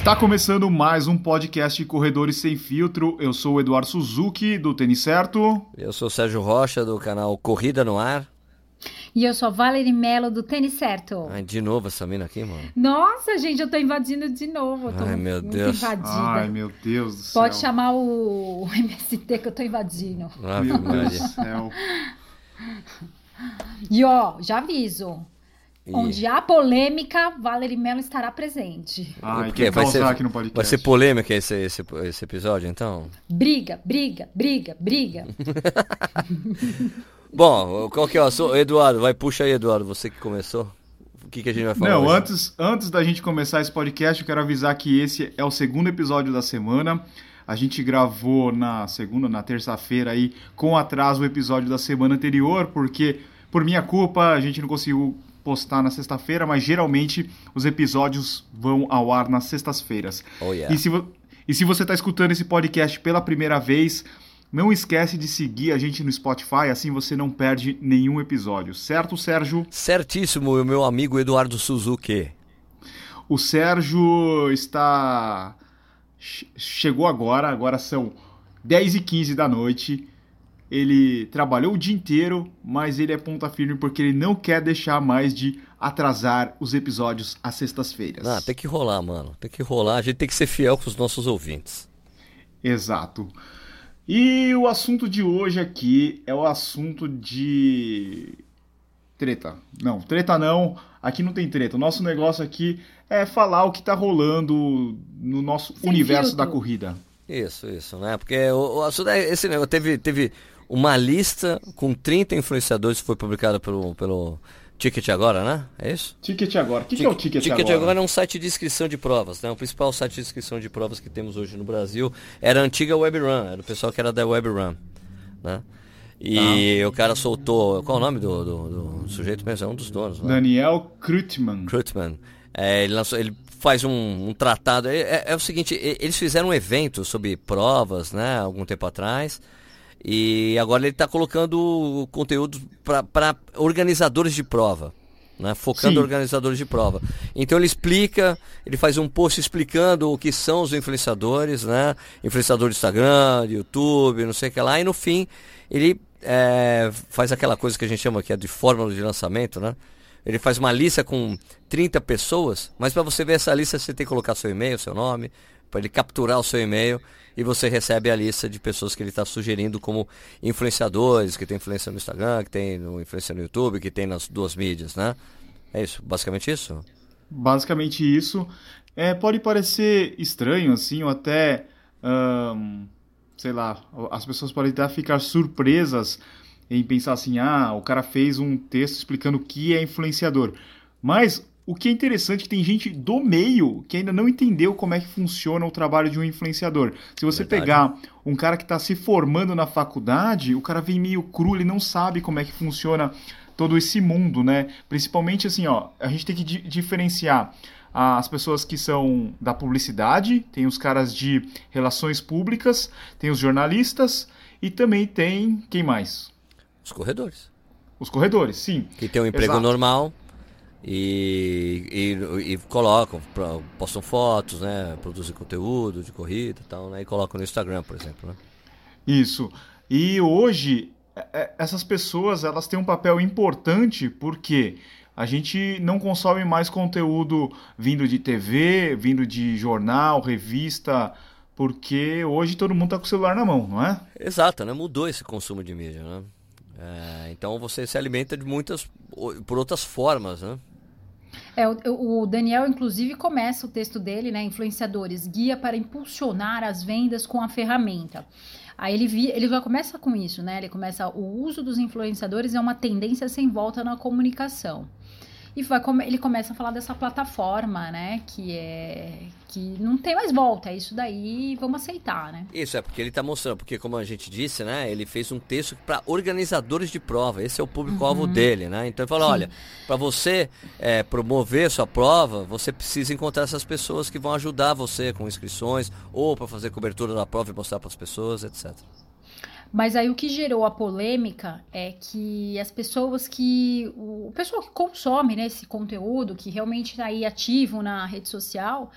Está começando mais um podcast Corredores Sem Filtro. Eu sou o Eduardo Suzuki, do Tênis Certo. Eu sou o Sérgio Rocha, do canal Corrida no Ar. E eu sou a Valerie Mello, do Tênis Certo. Ai, de novo essa mina aqui, mano. Nossa, gente, eu tô invadindo de novo. Eu tô Ai, meu muito Deus. invadida. Ai, meu Deus do céu. Pode chamar o MST que eu tô invadindo. Ave Meu Deus do céu. E ó, já aviso. E- Onde há polêmica, Valerie Mello estará presente. Por quê? quer vai, causar ser, aqui no podcast. vai ser polêmica esse, esse, esse episódio, então? Briga, briga, briga, briga. Bom, qual que é o assunto? Eduardo, vai, puxa aí, Eduardo, você que começou. O que, que a gente vai falar Não, hoje? antes, antes da gente começar esse podcast, eu quero avisar que esse é o segundo episódio da semana. A gente gravou na segunda, na terça-feira aí, com atraso o episódio da semana anterior, porque por minha culpa a gente não conseguiu postar na sexta-feira, mas geralmente os episódios vão ao ar nas sextas-feiras. Oh, yeah. E se, e se você está escutando esse podcast pela primeira vez, não esquece de seguir a gente no Spotify, assim você não perde nenhum episódio, certo, Sérgio? Certíssimo, meu amigo Eduardo Suzuki. O Sérgio está. che- Chegou agora, agora são 10 e 15 da noite. Ele trabalhou o dia inteiro, mas ele é ponta firme porque ele não quer deixar mais de atrasar os episódios às sextas-feiras. Ah, tem que rolar, mano. Tem que rolar. A gente tem que ser fiel com os nossos ouvintes. Exato. E o assunto de hoje aqui é o assunto de treta. Não, treta não. Aqui não tem treta. O nosso negócio aqui é falar o que tá rolando no nosso Sem universo filtro. da corrida. Isso, isso, né? Porque o, o assunto é esse negócio. Teve, teve uma lista com 30 influenciadores que foi publicada pelo, pelo Ticket Agora, né? É isso? Ticket agora. O que, que é o ticket, Ticket agora? agora é um site de inscrição de provas, né? O principal site de inscrição de provas que temos hoje no Brasil era a antiga WebRun, era o pessoal que era da WebRun, né? E o cara soltou, qual é o nome do, do, do sujeito mesmo? É um dos donos, né? Daniel Krutman. Krutman. É, ele, lançou, ele faz um, um tratado. É, é- é o seguinte, eles fizeram um evento sobre provas, né, algum tempo atrás. E agora ele está colocando conteúdo para organizadores de prova. Né, focando Sim. organizadores de prova. Então ele explica, ele faz um post explicando o que são os influenciadores, né? Influenciador do Instagram, do YouTube, não sei o que lá, e no fim ele é, faz aquela coisa que a gente chama que é de fórmula de lançamento, né? Ele faz uma lista com 30 pessoas, mas para você ver essa lista você tem que colocar seu e-mail, seu nome, para ele capturar o seu e-mail e você recebe a lista de pessoas que ele está sugerindo como influenciadores, que tem influência no Instagram, que tem no, influência no YouTube, que tem nas duas mídias, né? É isso, basicamente isso? Basicamente isso. É, pode parecer estranho, assim, ou até. ahn, sei lá, as pessoas podem até ficar surpresas em pensar assim: ah, o cara fez um texto explicando o que é influenciador. Mas o que é interessante é que tem gente do meio que ainda não entendeu como é que funciona o trabalho de um influenciador. Se você Verdade. pegar um cara que está se formando na faculdade, o cara vem meio cru, ele não sabe como é que funciona todo esse mundo, né? Principalmente assim, ó, a gente tem que di- diferenciar as pessoas que são da publicidade, tem os caras de relações públicas, tem os jornalistas e também tem quem mais? Os corredores. Os corredores, sim. Que tem um emprego Exato. normal e, e, e colocam, postam fotos, né? Produzem conteúdo de corrida e tal, né? E colocam no Instagram, por exemplo, né? Isso. E hoje é- é- essas pessoas elas têm um papel importante porque a gente não consome mais conteúdo vindo de TV, vindo de jornal, revista, porque hoje todo mundo tá com o celular na mão, não é? Exato, né? Mudou esse consumo de mídia, né? É, então você se alimenta de muitas, por outras formas, né? É, o, o Daniel, inclusive, começa o texto dele, né? Influenciadores, guia para impulsionar as vendas com a ferramenta. Aí ele, ele já começa com isso, né? Ele começa o uso dos influenciadores é uma tendência sem volta na comunicação. E vai, ele começa a falar dessa plataforma, né? Que é que não tem mais volta, é isso daí, vamos aceitar, né? Isso, é porque ele está mostrando, porque como a gente disse, né, ele fez um texto para organizadores de prova, esse é o público-alvo dele, né, então ele falou, Sim. olha, para você é, promover sua prova, você precisa encontrar essas pessoas que vão ajudar você com inscrições, ou para fazer cobertura da prova e mostrar para as pessoas, etc. Mas aí o que gerou a polêmica é que as pessoas que. O pessoal que consome né, esse conteúdo, que realmente está aí ativo na rede social,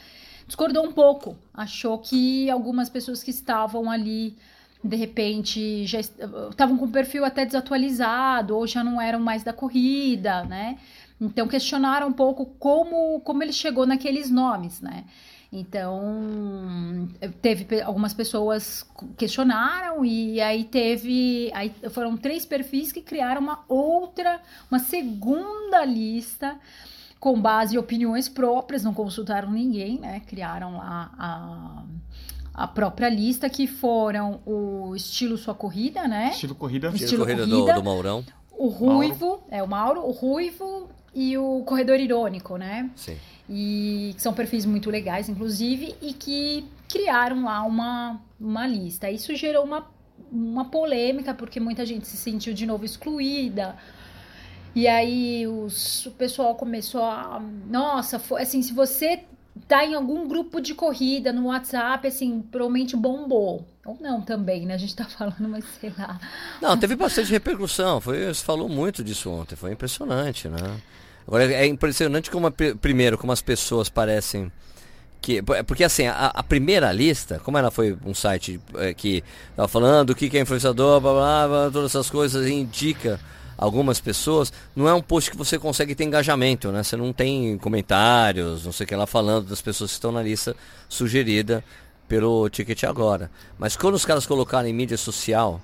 discordou um pouco. Achou que algumas pessoas que estavam ali, de repente, já estavam com o perfil até desatualizado ou já não eram mais da corrida, né? Então questionaram um pouco como, como ele chegou naqueles nomes, né? Então, teve algumas pessoas questionaram e aí teve, aí foram três perfis que criaram uma outra, uma segunda lista com base em opiniões próprias, não consultaram ninguém, né? Criaram lá a, a própria lista que foram o estilo sua corrida, né? Estilo corrida, estilo, estilo corrida, corrida do, do Maurão. O Ruivo, Mauro. é o Mauro, o Ruivo e o Corredor Irônico, né? Sim e que são perfis muito legais, inclusive, e que criaram lá uma, uma lista. Isso gerou uma, uma polêmica, porque muita gente se sentiu de novo excluída. E aí os, o pessoal começou a. Nossa, foi, assim, se você tá em algum grupo de corrida no WhatsApp, assim, provavelmente bombou. Ou não também, né? A gente tá falando, mas sei lá. Não, teve bastante repercussão. Foi, você falou muito disso ontem. Foi impressionante, né? Agora é impressionante como, primeiro, como as pessoas parecem. Que, porque assim, a, a primeira lista, como ela foi um site é, que estava falando o que, que é influenciador, blá, blá, blá, todas essas coisas, indica algumas pessoas, não é um post que você consegue ter engajamento, né? Você não tem comentários, não sei o que lá falando das pessoas que estão na lista sugerida pelo Ticket Agora. Mas quando os caras colocaram em mídia social,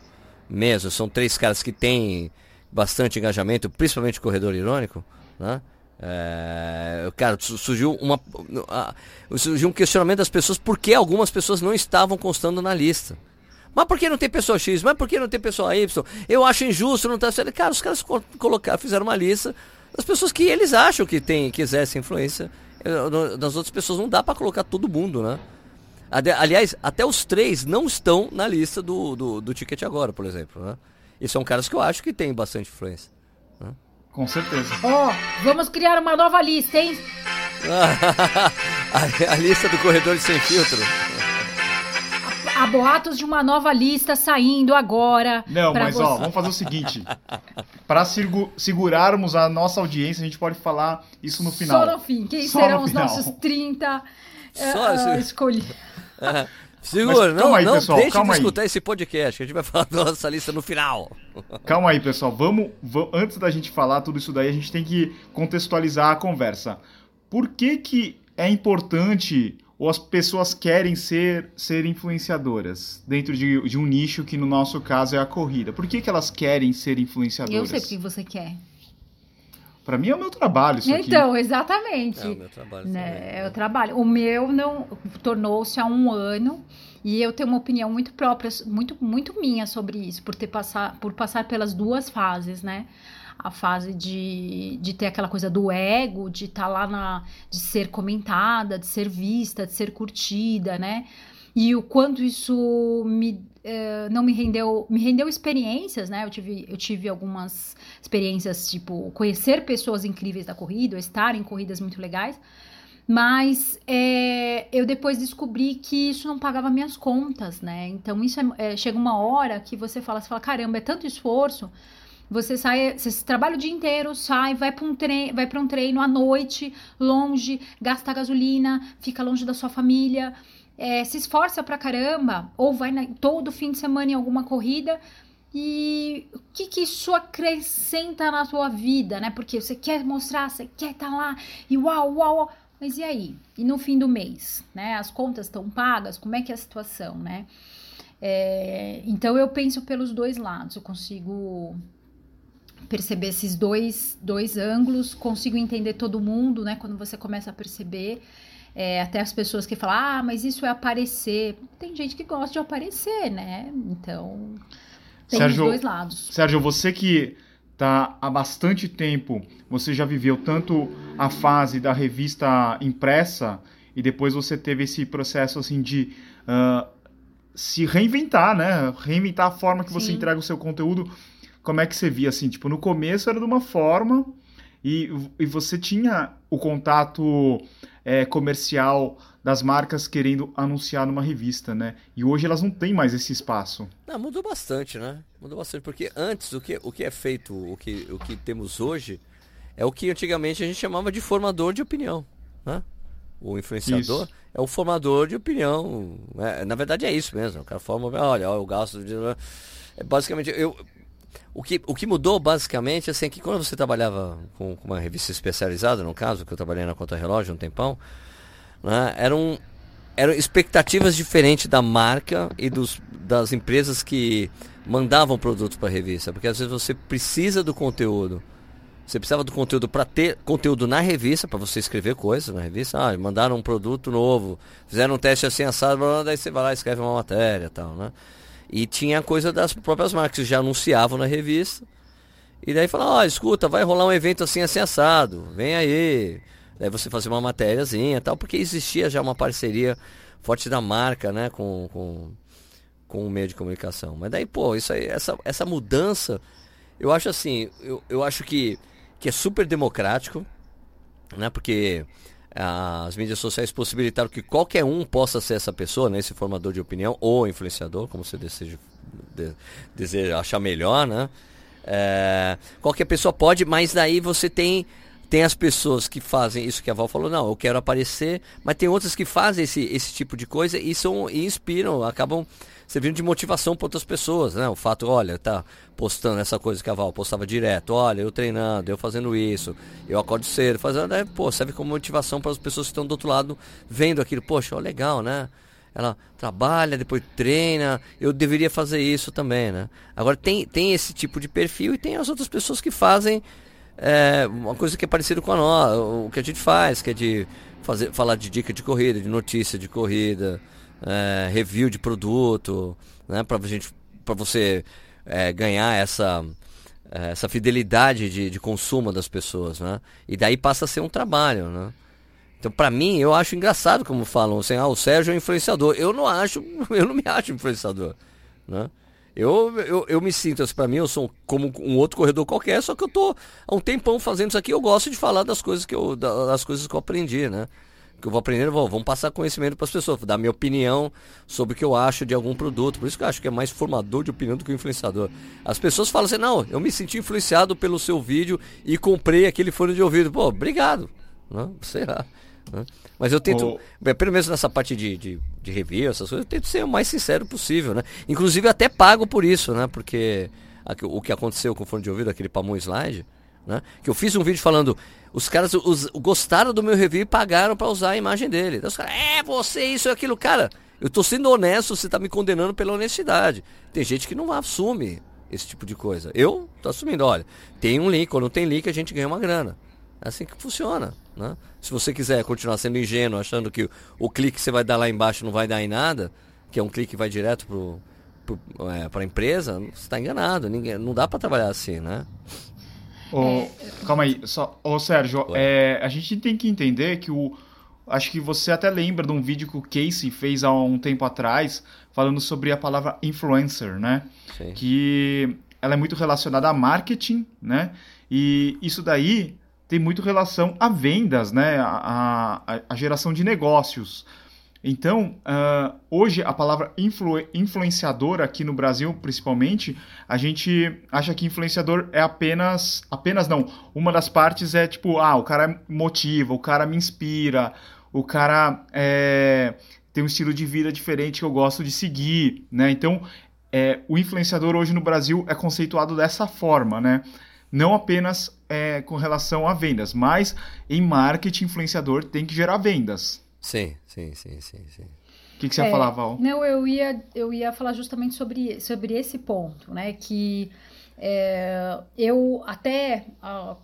mesmo, são três caras que têm bastante engajamento, principalmente Corredor Irônico, né? É, cara, surgiu, uma, surgiu um questionamento das pessoas por que algumas pessoas não estavam constando na lista. Mas por que não tem pessoa X? Mas por que não tem pessoa Y? Eu acho injusto não. Tá... Cara, os caras colocaram, fizeram uma lista das pessoas que eles acham que tem, que exercem influência. Das outras pessoas não dá para colocar todo mundo, né? Aliás, até os três não estão na lista do, do, do Ticket Agora, por exemplo. Né? E são caras que eu acho que têm bastante influência. Com certeza. Ó, oh, vamos criar uma nova lista, hein? a, a, lista do corredor sem filtro. Há boatos de uma nova lista saindo agora. Não, mas você. ó, vamos fazer o seguinte. Para segurarmos a nossa audiência, a gente pode falar isso no final. Só no fim. Quem Só serão os nossos 30 Só, uh, uh, escolhidos? Segura, não, aí, não pessoal, deixe de escutar aí. esse podcast, a gente vai falar da nossa lista no final. Calma aí, pessoal. Vamos, vamos, antes da gente falar tudo isso daí, a gente tem que contextualizar a conversa. Por que que é importante ou as pessoas querem ser, ser influenciadoras dentro de, de um nicho que no nosso caso é a corrida? Por que que elas querem ser influenciadoras? Eu sei porque você quer. Para mim é o meu trabalho isso Então, aqui. exatamente. É o meu trabalho né? É o trabalho. O meu não tornou-se há um ano e eu tenho uma opinião muito própria, muito muito minha sobre isso, por ter passar por passar pelas duas fases, né? A fase de, de ter aquela coisa do ego, de estar tá lá na de ser comentada, de ser vista, de ser curtida, né? E o quanto isso me uh, não me rendeu, me rendeu experiências, né? Eu tive, eu tive algumas experiências, tipo, conhecer pessoas incríveis da corrida, estar em corridas muito legais. Mas é, eu depois descobri que isso não pagava minhas contas, né? Então isso é, é, chega uma hora que você fala, você fala, caramba, é tanto esforço. Você sai, você trabalha o dia inteiro, sai, vai para um treino, vai para um treino à noite, longe, gasta gasolina, fica longe da sua família é, se esforça pra caramba, ou vai na, todo fim de semana em alguma corrida, e o que, que isso acrescenta na tua vida, né? Porque você quer mostrar, você quer estar tá lá, e uau, uau, uau. Mas e aí? E no fim do mês, né? As contas estão pagas? Como é que é a situação, né? É, então eu penso pelos dois lados, eu consigo perceber esses dois, dois ângulos, consigo entender todo mundo, né? Quando você começa a perceber é, até as pessoas que falam, ah, mas isso é aparecer. Tem gente que gosta de aparecer, né? Então, tem Sérgio, os dois lados. Sérgio, você que tá há bastante tempo, você já viveu tanto a fase da revista impressa e depois você teve esse processo assim de uh, se reinventar, né? Reinventar a forma que Sim. você entrega o seu conteúdo. Como é que você via assim? Tipo, no começo era de uma forma e, e você tinha o contato é, comercial das marcas querendo anunciar numa revista, né? E hoje elas não têm mais esse espaço. Não, mudou bastante, né? Mudou bastante, porque antes o que, o que é feito, o que, o que temos hoje, é o que antigamente a gente chamava de formador de opinião, né? o influenciador isso. é o formador de opinião. É, na verdade é isso mesmo. O cara forma, olha, eu gasto de. É, basicamente, eu, o que, o que mudou basicamente assim, é que quando você trabalhava com, com uma revista especializada, no caso, que eu trabalhei na Conta Relógio um tempão, né, eram, eram expectativas diferentes da marca e dos, das empresas que mandavam produtos para a revista. Porque às vezes você precisa do conteúdo. Você precisava do conteúdo para ter conteúdo na revista, para você escrever coisas na revista. Ah, mandaram um produto novo, fizeram um teste assim assado, daí você vai lá e escreve uma matéria e tal, né? E tinha coisa das próprias marcas que já anunciavam na revista. E daí falaram, ó, oh, escuta, vai rolar um evento assim, assim assado, vem aí. Daí você fazia uma matériazinha tal, porque existia já uma parceria forte da marca, né, com, com, com o meio de comunicação. Mas daí, pô, isso aí, essa, essa mudança, eu acho assim, eu, eu acho que, que é super democrático, né, porque as mídias sociais possibilitaram que qualquer um possa ser essa pessoa, né, esse formador de opinião ou influenciador, como você deseja, de, deseja achar melhor, né? É, qualquer pessoa pode, mas daí você tem tem as pessoas que fazem isso que a Val falou, não, eu quero aparecer, mas tem outras que fazem esse, esse tipo de coisa e são e inspiram, acabam servindo de motivação para outras pessoas, né? O fato, olha, tá postando essa coisa que a Val postava direto, olha, eu treinando, eu fazendo isso, eu acordo cedo, fazendo, né? pô, serve como motivação para as pessoas que estão do outro lado vendo aquilo, poxa, ó, legal, né? Ela trabalha, depois treina, eu deveria fazer isso também, né? Agora tem, tem esse tipo de perfil e tem as outras pessoas que fazem é, uma coisa que é parecida com a nós, o que a gente faz, que é de fazer, falar de dica de corrida, de notícia de corrida, é, review de produto, né, para gente, para você é, ganhar essa é, essa fidelidade de, de consumo das pessoas, né? E daí passa a ser um trabalho, né? Então, para mim, eu acho engraçado como falam assim, ah, o Sérgio é um influenciador. Eu não acho, eu não me acho influenciador, né? Eu, eu, eu me sinto, assim, para mim, eu sou como um outro corredor qualquer, só que eu tô há um tempão fazendo isso aqui, eu gosto de falar das coisas que eu, das coisas que eu aprendi, né? que eu vou aprendendo, vou, vamos passar conhecimento para as pessoas, dar minha opinião sobre o que eu acho de algum produto. Por isso que eu acho que é mais formador de opinião do que influenciador. As pessoas falam assim: não, eu me senti influenciado pelo seu vídeo e comprei aquele fone de ouvido. Pô, obrigado. Não, será? Né? Mas eu tento, oh. pelo menos nessa parte de, de, de review, essas coisas, eu tento ser o mais sincero possível, né? Inclusive até pago por isso, né? Porque o que aconteceu com o fone de ouvido, aquele Pamon Slide, né? Que eu fiz um vídeo falando, os caras os, gostaram do meu review e pagaram para usar a imagem dele. Então os caras, é, você, isso e aquilo. Cara, eu tô sendo honesto, você tá me condenando pela honestidade. Tem gente que não assume esse tipo de coisa. Eu tô assumindo, olha, tem um link, quando tem link a gente ganha uma grana. É assim que funciona. Né? Se você quiser continuar sendo ingênuo, achando que o, clique que você vai dar lá embaixo não vai dar em nada, que é um clique que vai direto para é, a empresa, você está enganado. Ninguém, não dá para trabalhar assim, né? é... Calma aí, só. Ô, Sérgio, é, a gente tem que entender que o. Acho que você até lembra de um vídeo que o Casey fez há um tempo atrás, falando sobre a palavra influencer, né? Sim. Que ela é muito relacionada a marketing, né? E isso daí tem muito relação a vendas, né? A, a, a geração de negócios. Então, uh, hoje a palavra influ influenciador aqui no Brasil, principalmente, a gente acha que influenciador é apenas, apenas não, uma das partes é tipo, ah, o cara motiva, o cara me inspira, o cara é, tem um estilo de vida diferente que eu gosto de seguir, né? Então, é, o influenciador hoje no Brasil é conceituado dessa forma, né? Não apenas é, com relação a vendas, mas em marketing, influenciador tem que gerar vendas. Sim, sim, sim, sim, sim. O que, que você é, ia falar, Val? Não, eu ia, eu ia falar justamente sobre, sobre esse ponto, né? Que é, eu até, uh,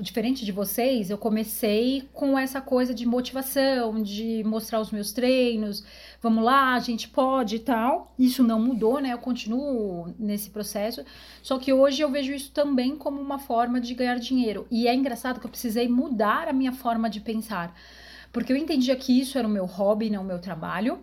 diferente de vocês, eu comecei com essa coisa de motivação, de mostrar os meus treinos, vamos lá, a gente pode e tal. Isso não mudou, né? Eu continuo nesse processo. Só que hoje eu vejo isso também como uma forma de ganhar dinheiro. E é engraçado que eu precisei mudar a minha forma de pensar porque eu entendia que isso era o meu hobby, não o meu trabalho.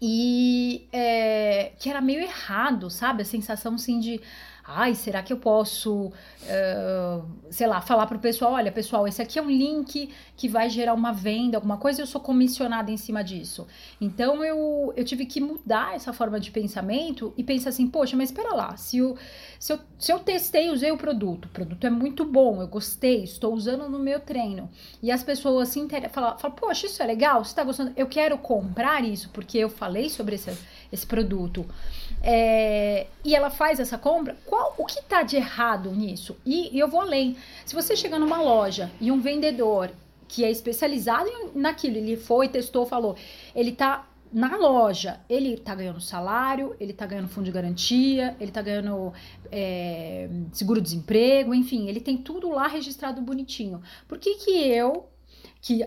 E é, que era meio errado, sabe? A sensação assim de ai, será que eu posso, uh, sei lá, falar para o pessoal, olha, pessoal, esse aqui é um link que vai gerar uma venda, alguma coisa, eu sou comissionada em cima disso. Então eu, eu tive que mudar essa forma de pensamento e pensar assim, poxa, mas espera lá, se eu, se eu, se eu testei, usei o produto, o produto é muito bom, eu gostei, estou usando no meu treino, e as pessoas se interessam, falam, falam, poxa, isso é legal, você está gostando, eu quero comprar isso, porque eu falei sobre esse, esse produto é, e ela faz essa compra, qual o que está de errado nisso? E, e, eu vou além. Se você chega numa loja e um vendedor que é especializado naquilo, ele foi, testou, falou, ele está na loja, ele está ganhando salário, ele está ganhando fundo de garantia, ele está ganhando é, seguro-desemprego, enfim, ele tem tudo lá registrado bonitinho. Por que, que eu que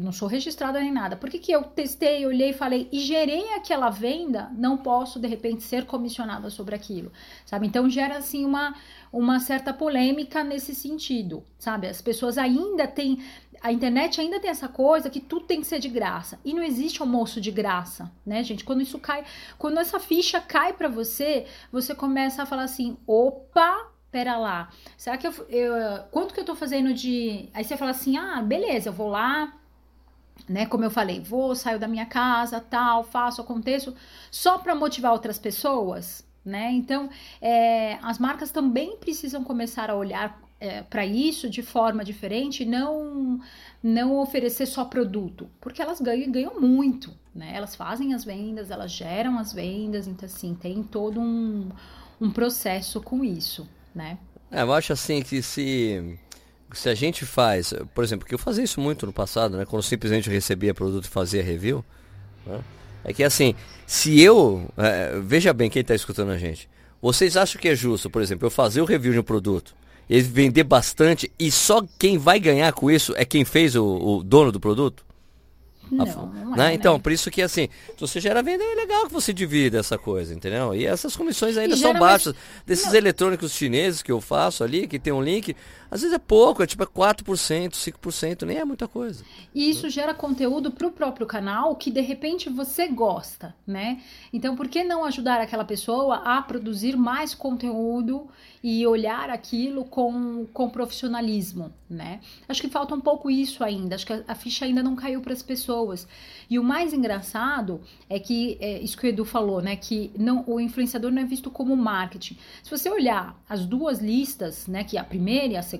não sou registrada nem nada. Por que, que eu testei, olhei, falei e gerei aquela venda, não posso de repente ser comissionada sobre aquilo, sabe? Então gera assim uma, uma certa polêmica nesse sentido, sabe? As pessoas ainda têm a internet ainda tem essa coisa que tudo tem que ser de graça. E não existe almoço de graça, né, gente? Quando isso cai, quando essa ficha cai para você, você começa a falar assim: opa, pera lá, será que eu, eu, quanto que eu tô fazendo de, aí você fala assim, ah, beleza, eu vou lá, né, como eu falei, vou, saio da minha casa, tal, faço, aconteço, só para motivar outras pessoas, né, então, é, as marcas também precisam começar a olhar é, para isso de forma diferente, não não oferecer só produto, porque elas ganham, ganham muito, né? Elas fazem as vendas, elas geram as vendas, então assim tem todo um, um processo com isso né? É, eu acho assim que se se a gente faz, por exemplo, que eu fazia isso muito no passado, né? Quando simplesmente recebia produto e fazia review, né? é que assim, se eu, é, veja bem quem está escutando a gente, vocês acham que é justo, por exemplo, eu fazer o review de um produto, ele vender bastante e só quem vai ganhar com isso é quem fez o, o dono do produto? Não, não né? é, Então, né? por isso que assim, se você gera venda, é legal que você divida essa coisa, entendeu? E essas comissões ainda são baixas. Mais... Desses não. eletrônicos chineses que eu faço ali, que tem um link, às vezes é pouco, é tipo 4%, 5%, nem é muita coisa. E isso gera conteúdo para o próprio canal que de repente você gosta, né? Então, por que não ajudar aquela pessoa a produzir mais conteúdo e olhar aquilo com, com profissionalismo, né? Acho que falta um pouco isso ainda, acho que a, ficha ainda não caiu para as pessoas. E o mais engraçado é que, é, isso que o Edu falou, né? Que não, o influenciador não é visto como marketing. Se você olhar as duas listas, né? Que é a primeira e a segunda,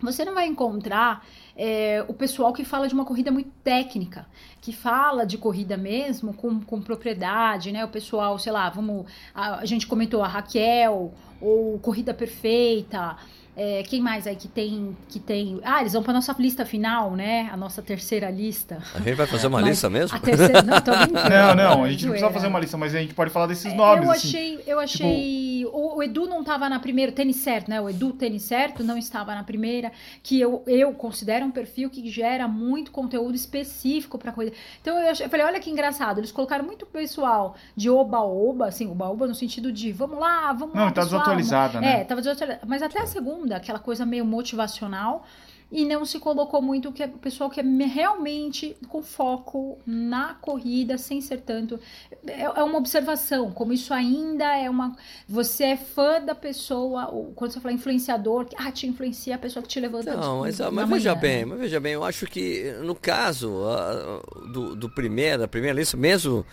você não vai encontrar é, o pessoal que fala de uma corrida muito técnica, que fala de corrida mesmo com, com propriedade, né? O pessoal, sei lá, vamos. A, a gente comentou a Raquel, ou Corrida Perfeita. É, quem mais aí que tem, que tem. Ah, eles vão para nossa lista final, né? A nossa terceira lista. A gente vai fazer uma mas lista mesmo? A terceira, não, tô Não, não, a gente não precisa fazer uma lista, mas a gente pode falar desses nomes. Eu assim. achei, eu achei. Tipo... O, o, Edu não estava na primeira, tênis certo, né? O Edu Tênis Certo não estava na primeira, que eu, eu considero um perfil que gera muito conteúdo específico para coisa. Então eu, achei, eu falei, olha que engraçado, eles colocaram muito pessoal de oba-oba, assim, oba-oba no sentido de vamos lá, vamos não, lá. Não, tá desatualizada, né? É, tava desatualizada. Mas até a segunda aquela coisa meio motivacional, e não se colocou muito que é o pessoal que é realmente com foco na corrida, sem ser tanto. É, é, uma observação, como isso ainda é uma. Você é fã da pessoa, ou quando você fala influenciador, que ah, te influencia a pessoa que te levanta Não, mas, mas manhã, veja né? bem, mas veja bem, eu acho que no caso uh, do, do primeiro, da primeira lista, mesmo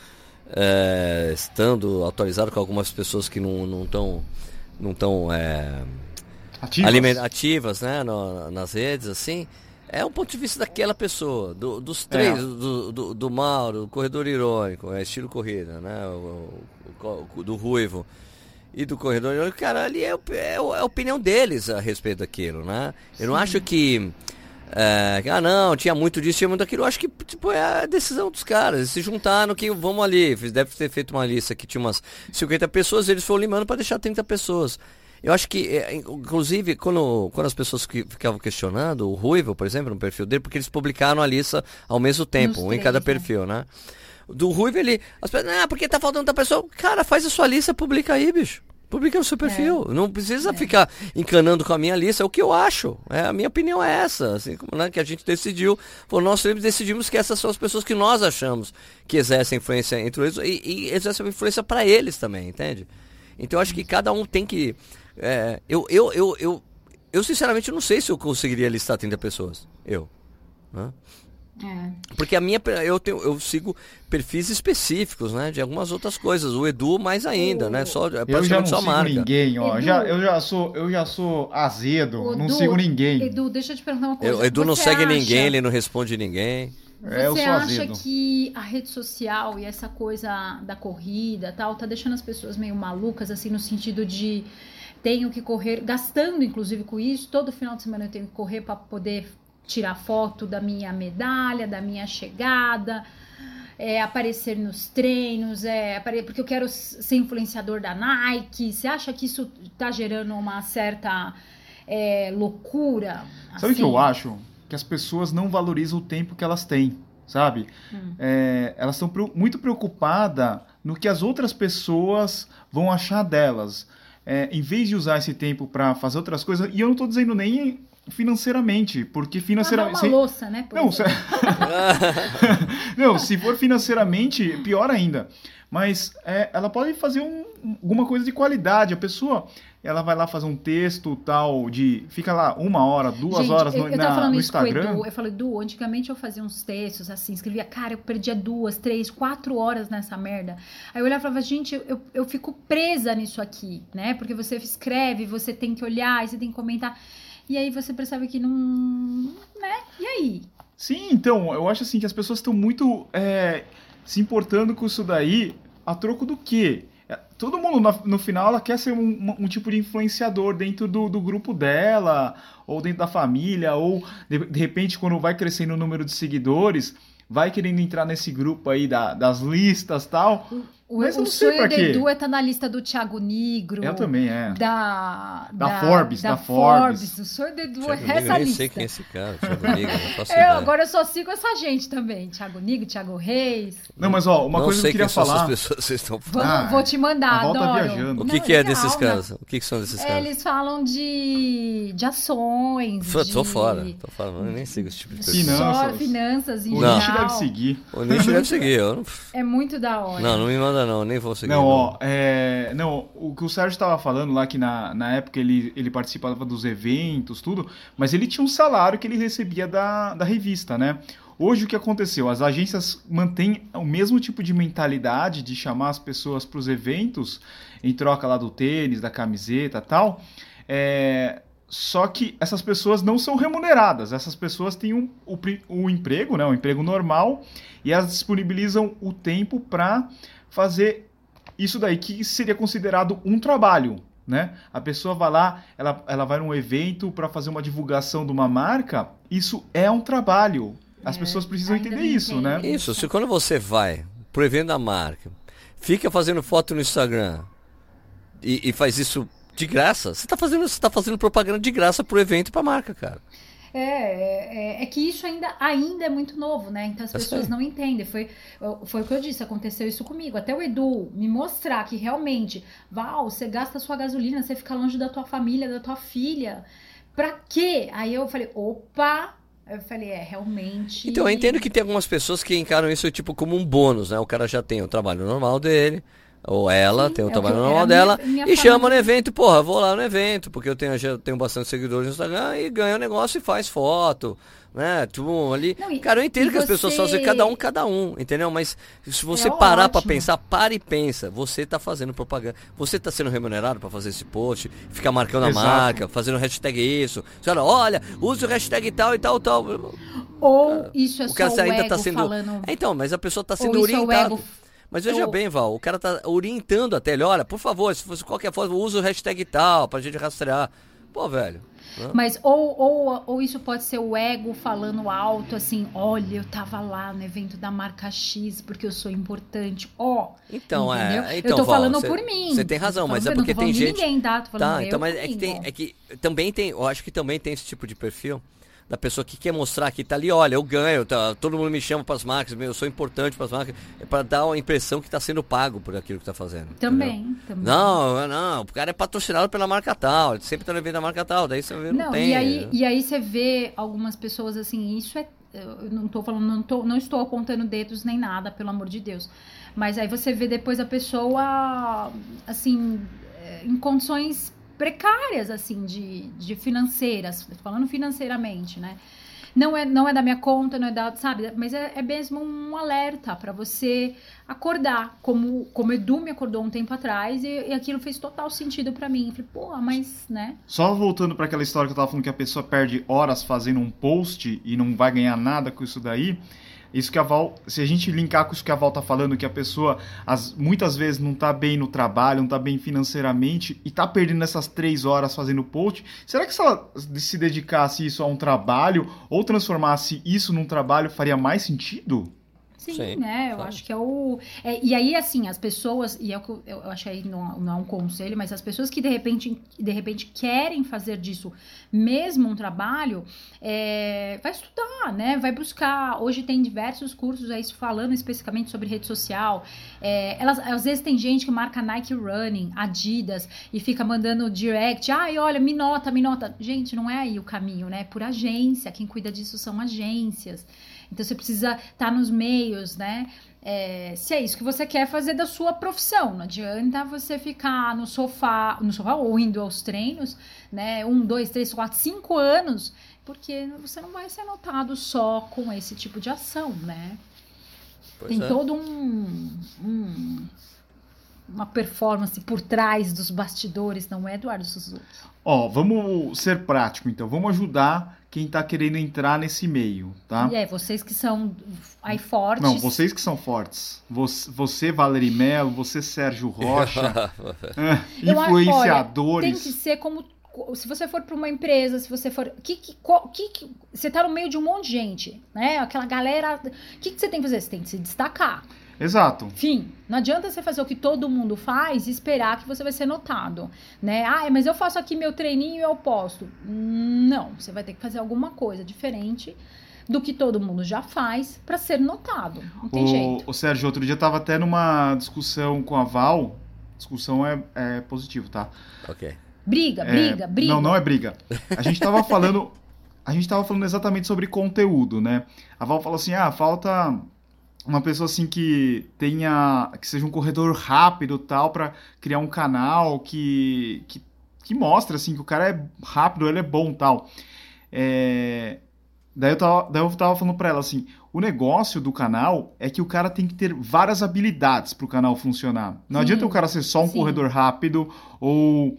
é, estando atualizado com algumas pessoas que não estão. Não estão. É, ativas, ativas né, no, nas redes, assim, é um ponto de vista daquela pessoa, do, dos três, é. do, do, do, Mauro, o corredor irônico, é estilo corrida, né, o, o, o, do Ruivo e do corredor irônico, cara, ali é, é, é, a opinião deles a respeito daquilo, né? Eu não acho que é, ah, não, tinha muito disso, tinha muito daquilo. Eu acho que tipo, é a decisão dos caras. Eles se juntaram que vamos ali. Deve ter feito uma lista que tinha umas 50 pessoas, eles foram limando para deixar 30 pessoas. Eu acho que, é, inclusive, quando, quando as pessoas que ficavam questionando, o Ruivo, por exemplo, no perfil dele, porque eles publicaram a lista ao mesmo tempo, um em cada né? perfil, né? Do Ruivo, ele. As pessoas, ah, porque tá faltando outra pessoa. Cara, faz a sua lista, publica aí, bicho. Publica no seu perfil. É. Não precisa é. ficar encanando com a minha lista. É o que eu acho. É, a minha opinião é essa. Assim como né, que a gente decidiu. Por nós decidimos que essas são as pessoas que nós achamos que exercem influência entre eles e, e exercem influência para eles também, entende? Então eu acho que cada um tem que. É, eu, eu, eu, eu, eu, sinceramente, não sei se eu conseguiria listar 30 pessoas. Eu. né? É. Porque a minha. Eu, tenho, eu sigo perfis específicos, né? De algumas outras coisas. O Edu mais ainda, O- né? Só, é Eu já não praticamente só sigo marca. ninguém, ó. Edu. Já, eu, já sou, eu já sou azedo, O não Edu- sigo ninguém. Edu, deixa eu te perguntar uma Eu- coisa. O Edu não Você segue acha- ninguém, ele não responde ninguém. É, eu Você sou acha azedo. que a rede social e essa coisa da corrida tal tá deixando as pessoas meio malucas, assim, no sentido de tenho que correr, gastando inclusive com isso, todo final de semana eu tenho que correr para poder tirar foto da minha medalha, da minha chegada, é, aparecer nos treinos, é, porque eu quero ser influenciador da Nike. Você acha que isso tá gerando uma certa é, loucura? Sabe o que eu assim? acho? Que as pessoas não valorizam o tempo que elas têm, sabe? Hum. É, elas estão muito preocupadas no que as outras pessoas vão achar delas. É, em vez de usar esse tempo para fazer outras coisas, e eu não estou dizendo nem financeiramente, porque financeiramente. uma louça, né? Não, se... não, se for financeiramente, pior ainda. Mas é, ela pode fazer um- alguma coisa de qualidade. A pessoa, ela vai lá fazer um texto tal de, fica lá uma hora, duas Gente, horas no, eu na- tava falando no isso com o Instagram. Edu. Eu falei, Edu, antigamente eu fazia uns textos assim, escrevia, cara, eu perdia duas, três, quatro horas nessa merda. Aí eu olhava e falava, gente, eu, eu, fico presa nisso aqui, né? Porque você escreve, você tem que olhar, você tem que comentar. E aí você percebe que não. né? E aí? Sim, então, eu acho assim que as pessoas estão muito é, se importando com isso daí a troco do quê? É, Todo mundo, no, no final, ela quer ser um, um- um tipo de influenciador dentro do, do grupo dela, ou dentro da família, ou de, de repente, quando vai crescendo o número de seguidores, vai querendo entrar nesse grupo aí da- das listas tal. O, Mas eu o não sei sonho. Edu é estar na lista do Thiago Negro. Eu também, é. Da, Da Forbes, da Forbes. O sonho do Edu Thiago é Nigro, essa nem lista. sei quem é esse cara. Thiago Nigro, não Eu, ideia. agora eu só sigo essa gente também. Thiago Nigro, Thiago Reis. Não, mas ó, uma não coisa que sei eu queria quem são falar. essas pessoas que vocês estão falando. Ah, vou te mandar, a adoro. viajando. O que, Não, que é legal, desses né? caras? O que, que são desses caras? Eles falam de, de ações. Tô, de... tô fora, tô fora. Eu nem sigo esse tipo de pessoa. não. Só Finanças. finanças em O Não. Nietzsche geral. deve seguir. O nicho deve seguir. Eu não... É muito da hora. não, não me manda não, nem vou seguir. Não, ó, é, não, o que o Sérgio estava falando lá, que na, na época ele, ele participava dos eventos, tudo, mas ele tinha um salário que ele recebia da, da revista, né? Hoje o que aconteceu? As agências mantêm o mesmo tipo de mentalidade de chamar as pessoas para os eventos, em troca lá do tênis, da camiseta tal. É, só que essas pessoas não são remuneradas. Essas pessoas têm um, o, o emprego, né? O emprego normal, e elas disponibilizam o tempo para fazer isso daí que seria considerado um trabalho, né? A pessoa vai lá, ela, ela vai num evento para fazer uma divulgação de uma marca, isso é um trabalho. As É, pessoas precisam entender isso, né? Isso, se quando você vai pro evento da marca, fica fazendo foto no Instagram e, e faz isso de graça, você tá fazendo, você tá fazendo propaganda de graça pro evento e pra marca, cara. É, é, é que isso ainda, ainda é muito novo, né? Então as Eu pessoas sei. não entendem. Foi, foi o que eu disse, aconteceu isso comigo. Até o Edu me mostrar que realmente, Val, você gasta sua gasolina, você fica longe da tua família, da tua filha. Pra quê? Aí eu falei, opa! Eu falei, é, realmente. Então eu entendo que tem algumas pessoas que encaram isso tipo como um bônus, né? O cara já tem o trabalho normal dele, ou ela Sim, tem o é o trabalho que- normal dela, minha- minha e chama no evento, porra, vou lá no evento, porque eu tenho, já tenho bastante seguidores no Instagram e ganha o negócio e faz foto. Né, tu ali. Não, e- cara, eu entendo que as pessoas fazem cada um, cada um, entendeu? Mas se você É parar pra ótimo. pensar, para e pensa. Você tá fazendo propaganda. Você tá sendo remunerado pra fazer esse post, ficar marcando Exato. a marca, fazendo hashtag isso. Você fala, olha, use o hashtag tal e tal, tal. Ou isso é o só cara o ainda ego tá sendo. falando. É, Então, mas a pessoa tá Ou sendo é orientada. ego Mas veja Eu- bem, Val, o cara tá orientando até ele, olha, por favor, se fosse qualquer foto, usa o hashtag tal pra gente rastrear. Pô, velho. né? Mas ou, ou, ou isso pode ser o ego falando alto, assim, olha, eu tava lá no evento da marca X porque eu sou importante. Ó, Então, entendeu? é. Então, eu tô Val, falando cê- por mim. Você tem razão, mas é porque tem gente. ninguém, tá? Tô falando Tá, então, mas é que tem. É que também tem. Eu acho que também tem esse tipo de perfil. Da pessoa que quer mostrar que tá ali, olha, eu ganho, tá, todo mundo me chama pras marcas, eu sou importante pras marcas, é pra dar a impressão que tá sendo pago por aquilo que tá fazendo. Também, também. Não, não, o cara é patrocinado pela marca tal, ele sempre tá no evento da marca tal, daí você vê, não, Não, tem. e, aí, e aí você vê algumas pessoas assim, isso é. Eu não tô falando, não, tô, não estou apontando dedos nem nada, pelo amor de Deus. Mas aí você vê depois a pessoa, assim, em condições precárias, assim, de, de financeiras, falando financeiramente, né? Não é, não é da minha conta, não é da, sabe? Mas é, é mesmo um alerta para você acordar, como, como Edu me acordou um tempo atrás e, e aquilo fez total sentido para mim. falei, pô, mas, né? Só voltando para aquela história que eu tava falando que a pessoa perde horas fazendo um post e não vai ganhar nada com isso daí. Isso que a Val, se a gente linkar com isso que a Val tá falando, que a pessoa as, muitas vezes não tá bem no trabalho, não tá bem financeiramente e tá perdendo essas três horas fazendo post, será que se ela se dedicasse isso a um trabalho ou transformasse isso num trabalho faria mais sentido? Sim, Sim, né? Eu claro. acho que é o. É, e aí, assim, as pessoas, e é o que eu, eu acho aí não, não é um conselho, mas as pessoas que de repente, de repente querem fazer disso mesmo um trabalho, é, vai estudar, né? Vai buscar. Hoje tem diversos cursos aí falando especificamente sobre rede social. É, elas, às vezes tem gente que marca Nike Running, Adidas, e fica mandando direct. Ai, olha, me nota, me nota. Gente, não é aí o caminho, né? É por agência. Quem cuida disso são agências. Então você precisa estar tá nos meios, né? É, se é isso que você quer fazer da sua profissão, não adianta você ficar no sofá, no sofá ou indo aos treinos, né? Um, dois, três, quatro, cinco anos, porque você não vai ser notado só com esse tipo de ação, né? Pois Tem é. todo um, um, uma performance por trás dos bastidores, não é, Eduardo Suzuki? Ó, vamos ser prático, então. Vamos ajudar quem está querendo entrar nesse meio, tá? E é, vocês que são aí fortes. Não, vocês que são fortes. Você, você Valerie Mello, você, Sérgio Rocha, é, influenciadores. Olha, tem que ser como se você for para uma empresa, se você for. Que, que, que, que, você está no meio de um monte de gente, né? Aquela galera. O que, que você tem que fazer? Você tem que se destacar. Exato. Fim. Não adianta você fazer o que todo mundo faz e esperar que você vai ser notado, né? Ah, mas eu faço aqui meu treininho e eu posto. Não, você vai ter que fazer alguma coisa diferente do que todo mundo já faz para ser notado. Não tem o, jeito. O Sérgio, outro dia eu tava até numa discussão com a Val. Discussão é, é positivo, tá? Ok. Briga, é, briga, briga. Não, não é briga. A gente tava falando. A gente tava falando exatamente sobre conteúdo, né? A Val falou assim: ah, falta uma pessoa assim que tenha que seja um corredor rápido tal para criar um canal que, que que mostra assim que o cara é rápido ele é bom tal é... daí eu tava daí eu tava falando para ela assim o negócio do canal é que o cara tem que ter várias habilidades para o canal funcionar não Sim. adianta o cara ser só um Sim. corredor rápido ou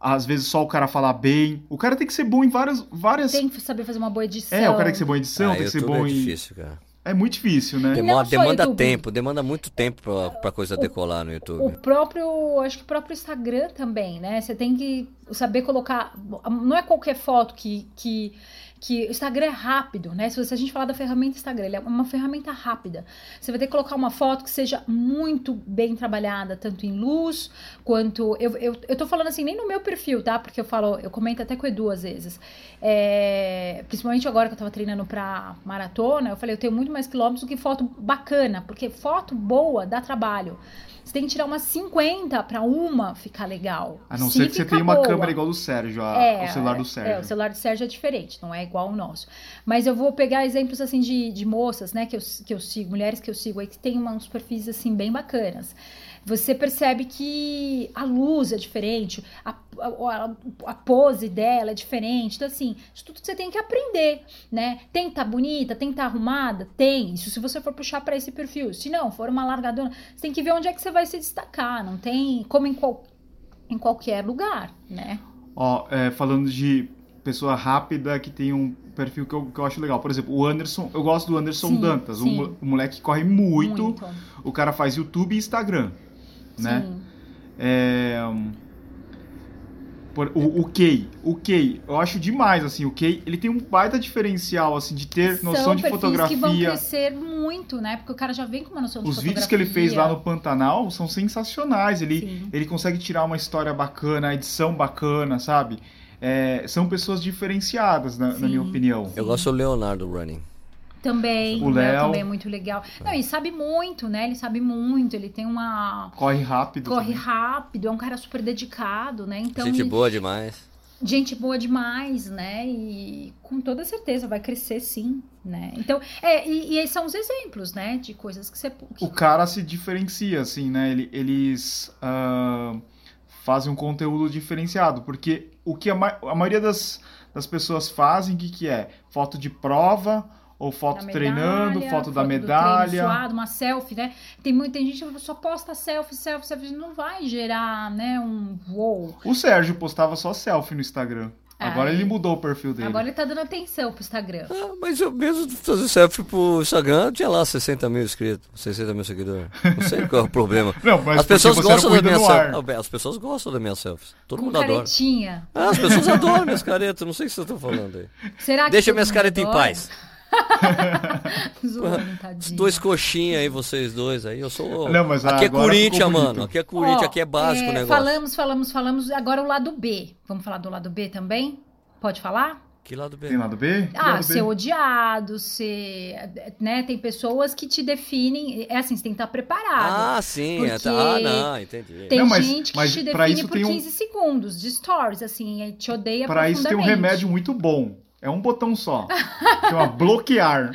às vezes só o cara falar bem. O cara tem que ser bom em várias. várias... Tem que saber fazer uma boa edição. É, o cara tem que ser bom em edição, ah, tem que ser bom é em. Difícil, cara. É muito difícil, né? Demora, demanda tempo, demanda muito tempo pra, pra coisa o, decolar no YouTube. O próprio, acho que o próprio Instagram também, né? Você tem que saber colocar. Não é qualquer foto que, que que o Instagram é rápido, né? Se a gente falar da ferramenta Instagram, ele é uma ferramenta rápida. Você vai ter que colocar uma foto que seja muito bem trabalhada, tanto em luz quanto. Eu, eu, eu tô falando assim, nem no meu perfil, tá? Porque eu falo, eu comento até com o Edu às vezes. É, principalmente agora que eu tava treinando pra maratona, eu falei, eu tenho muito mais quilômetros do que foto bacana, porque foto boa dá trabalho. Você tem que tirar umas 50 para uma ficar legal. A não ser que você tenha uma câmera igual do Sérgio, a, é, o celular do Sérgio. É, o celular do Sérgio é diferente, não é igual ao nosso. Mas eu vou pegar exemplos assim de, de moças, né, que eu, que eu sigo, mulheres que eu sigo aí que tem uns perfis assim bem bacanas você percebe que a luz é diferente, a, a, a, pose dela é diferente. Então, assim, isso tudo você tem que aprender, né? Tem que tá bonita, tem que estar tá arrumada? Tem. Isso se você for puxar para esse perfil. Se não, for uma largadona, você tem que ver onde é que você vai se destacar. Não tem como em, qual, em qualquer lugar, né? Ó, é, falando de pessoa rápida que tem um perfil que eu, que eu acho legal. Por exemplo, o Anderson, eu gosto do Anderson sim, Dantas, sim. O moleque corre muito, muito, o cara faz YouTube e Instagram né? É, por, o, o Key, o Key, eu acho demais, assim, o Key, ele tem um baita diferencial, assim, de ter São noção de fotografia. que vão crescer muito, né? Porque o cara já vem com uma noção de Os fotografia. Os vídeos que ele fez lá no Pantanal são sensacionais, ele, ele consegue tirar uma história bacana, a edição bacana, sabe? É, são pessoas diferenciadas, na, na minha opinião. Eu gosto do Leonardo Running. Também, o Léo também é muito legal. Não, ele sabe muito, né? Ele sabe muito, ele tem uma corre rápido. Corre também. rápido, é um cara super dedicado, né? Então gente ele... boa demais. Gente boa demais, né? E com toda certeza vai crescer sim, né? Então, é, e, e esses são os exemplos, né? De coisas que você. O cara se diferencia, assim, né? Ele, eles. Uh fazem um conteúdo diferenciado, porque o que a, ma a maioria das, das pessoas fazem, o que, que é? Foto de prova ou foto Da treinando, medalha, foto da medalha. suado, uma selfie, né? Tem muita gente que só posta selfie, selfie, selfie, não vai gerar, né, um wow. O Sérgio postava só selfie no Instagram. Agora Ai. ele mudou o perfil dele. Agora ele tá dando atenção pro Instagram. Ah, mas eu mesmo fazer selfie pro Instagram, tinha lá 60 mil inscritos, 60 mil seguidores. Não sei qual é o problema. Não, mas As pessoas gostam da minha selfie. As pessoas gostam da minha selfie. Todo Com mundo adora. caretinha. Ah, as pessoas adoram minhas caretas, não sei o que vocês estão falando aí. Será que Deixa minhas caretas em adora? paz. Zoando, tadinho. dois coxinhas aí, vocês dois aí. Eu sou. Não, mas aqui é Corinthians, mano. Aqui é Corinthians, Ó, aqui é básico é, o negócio. Falamos, falamos, falamos. Agora o lado B. Vamos falar do lado B também? Pode falar? Que lado Tem bem. lado B? Que Ah, lado B? ser odiado, ser. Né? Tem pessoas que te definem. É assim, você tem que estar preparado. Ah, sim. é, tá- Ah, não, entendi. tem Não, mas- gente que te define isso por tem um- 15 segundos de stories, assim, e te odeia Pra isso tem um remédio muito bom. É um botão só. Chama bloquear.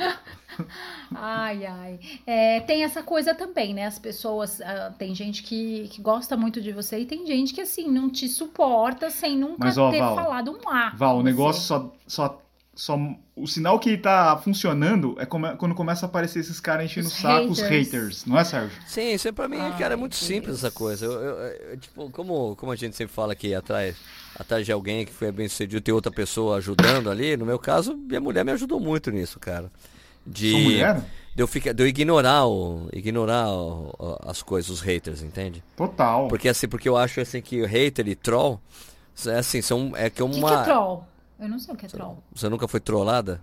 Ai, ai. É, tem essa coisa também, né? As pessoas. ah, tem gente que, que gosta muito de você e tem gente que, assim, não te suporta sem nunca Mas, ó, ter Val, falado um A. Val, o negócio só, só, só. O sinal que tá funcionando é come- quando começa a aparecer esses caras enchendo o saco, os haters. haters, não é, Sérgio? Sim, isso é pra mim, Ai, cara, é muito Deus. simples essa coisa. Eu, eu- eu- tipo, como, como a gente sempre fala aqui atrás, atrás de alguém que foi bem sucedido, tem outra pessoa ajudando ali. No meu caso, minha mulher me ajudou muito nisso, cara. De, Sua mulher? de eu, ficar, de eu ignorar, o, ignorar o- as coisas, os haters, entende? Total. Porque assim, porque eu acho assim que hater e troll, é assim, são, é que O que, uma... que é troll? Eu não sei o que é troll. Você nunca foi trollada?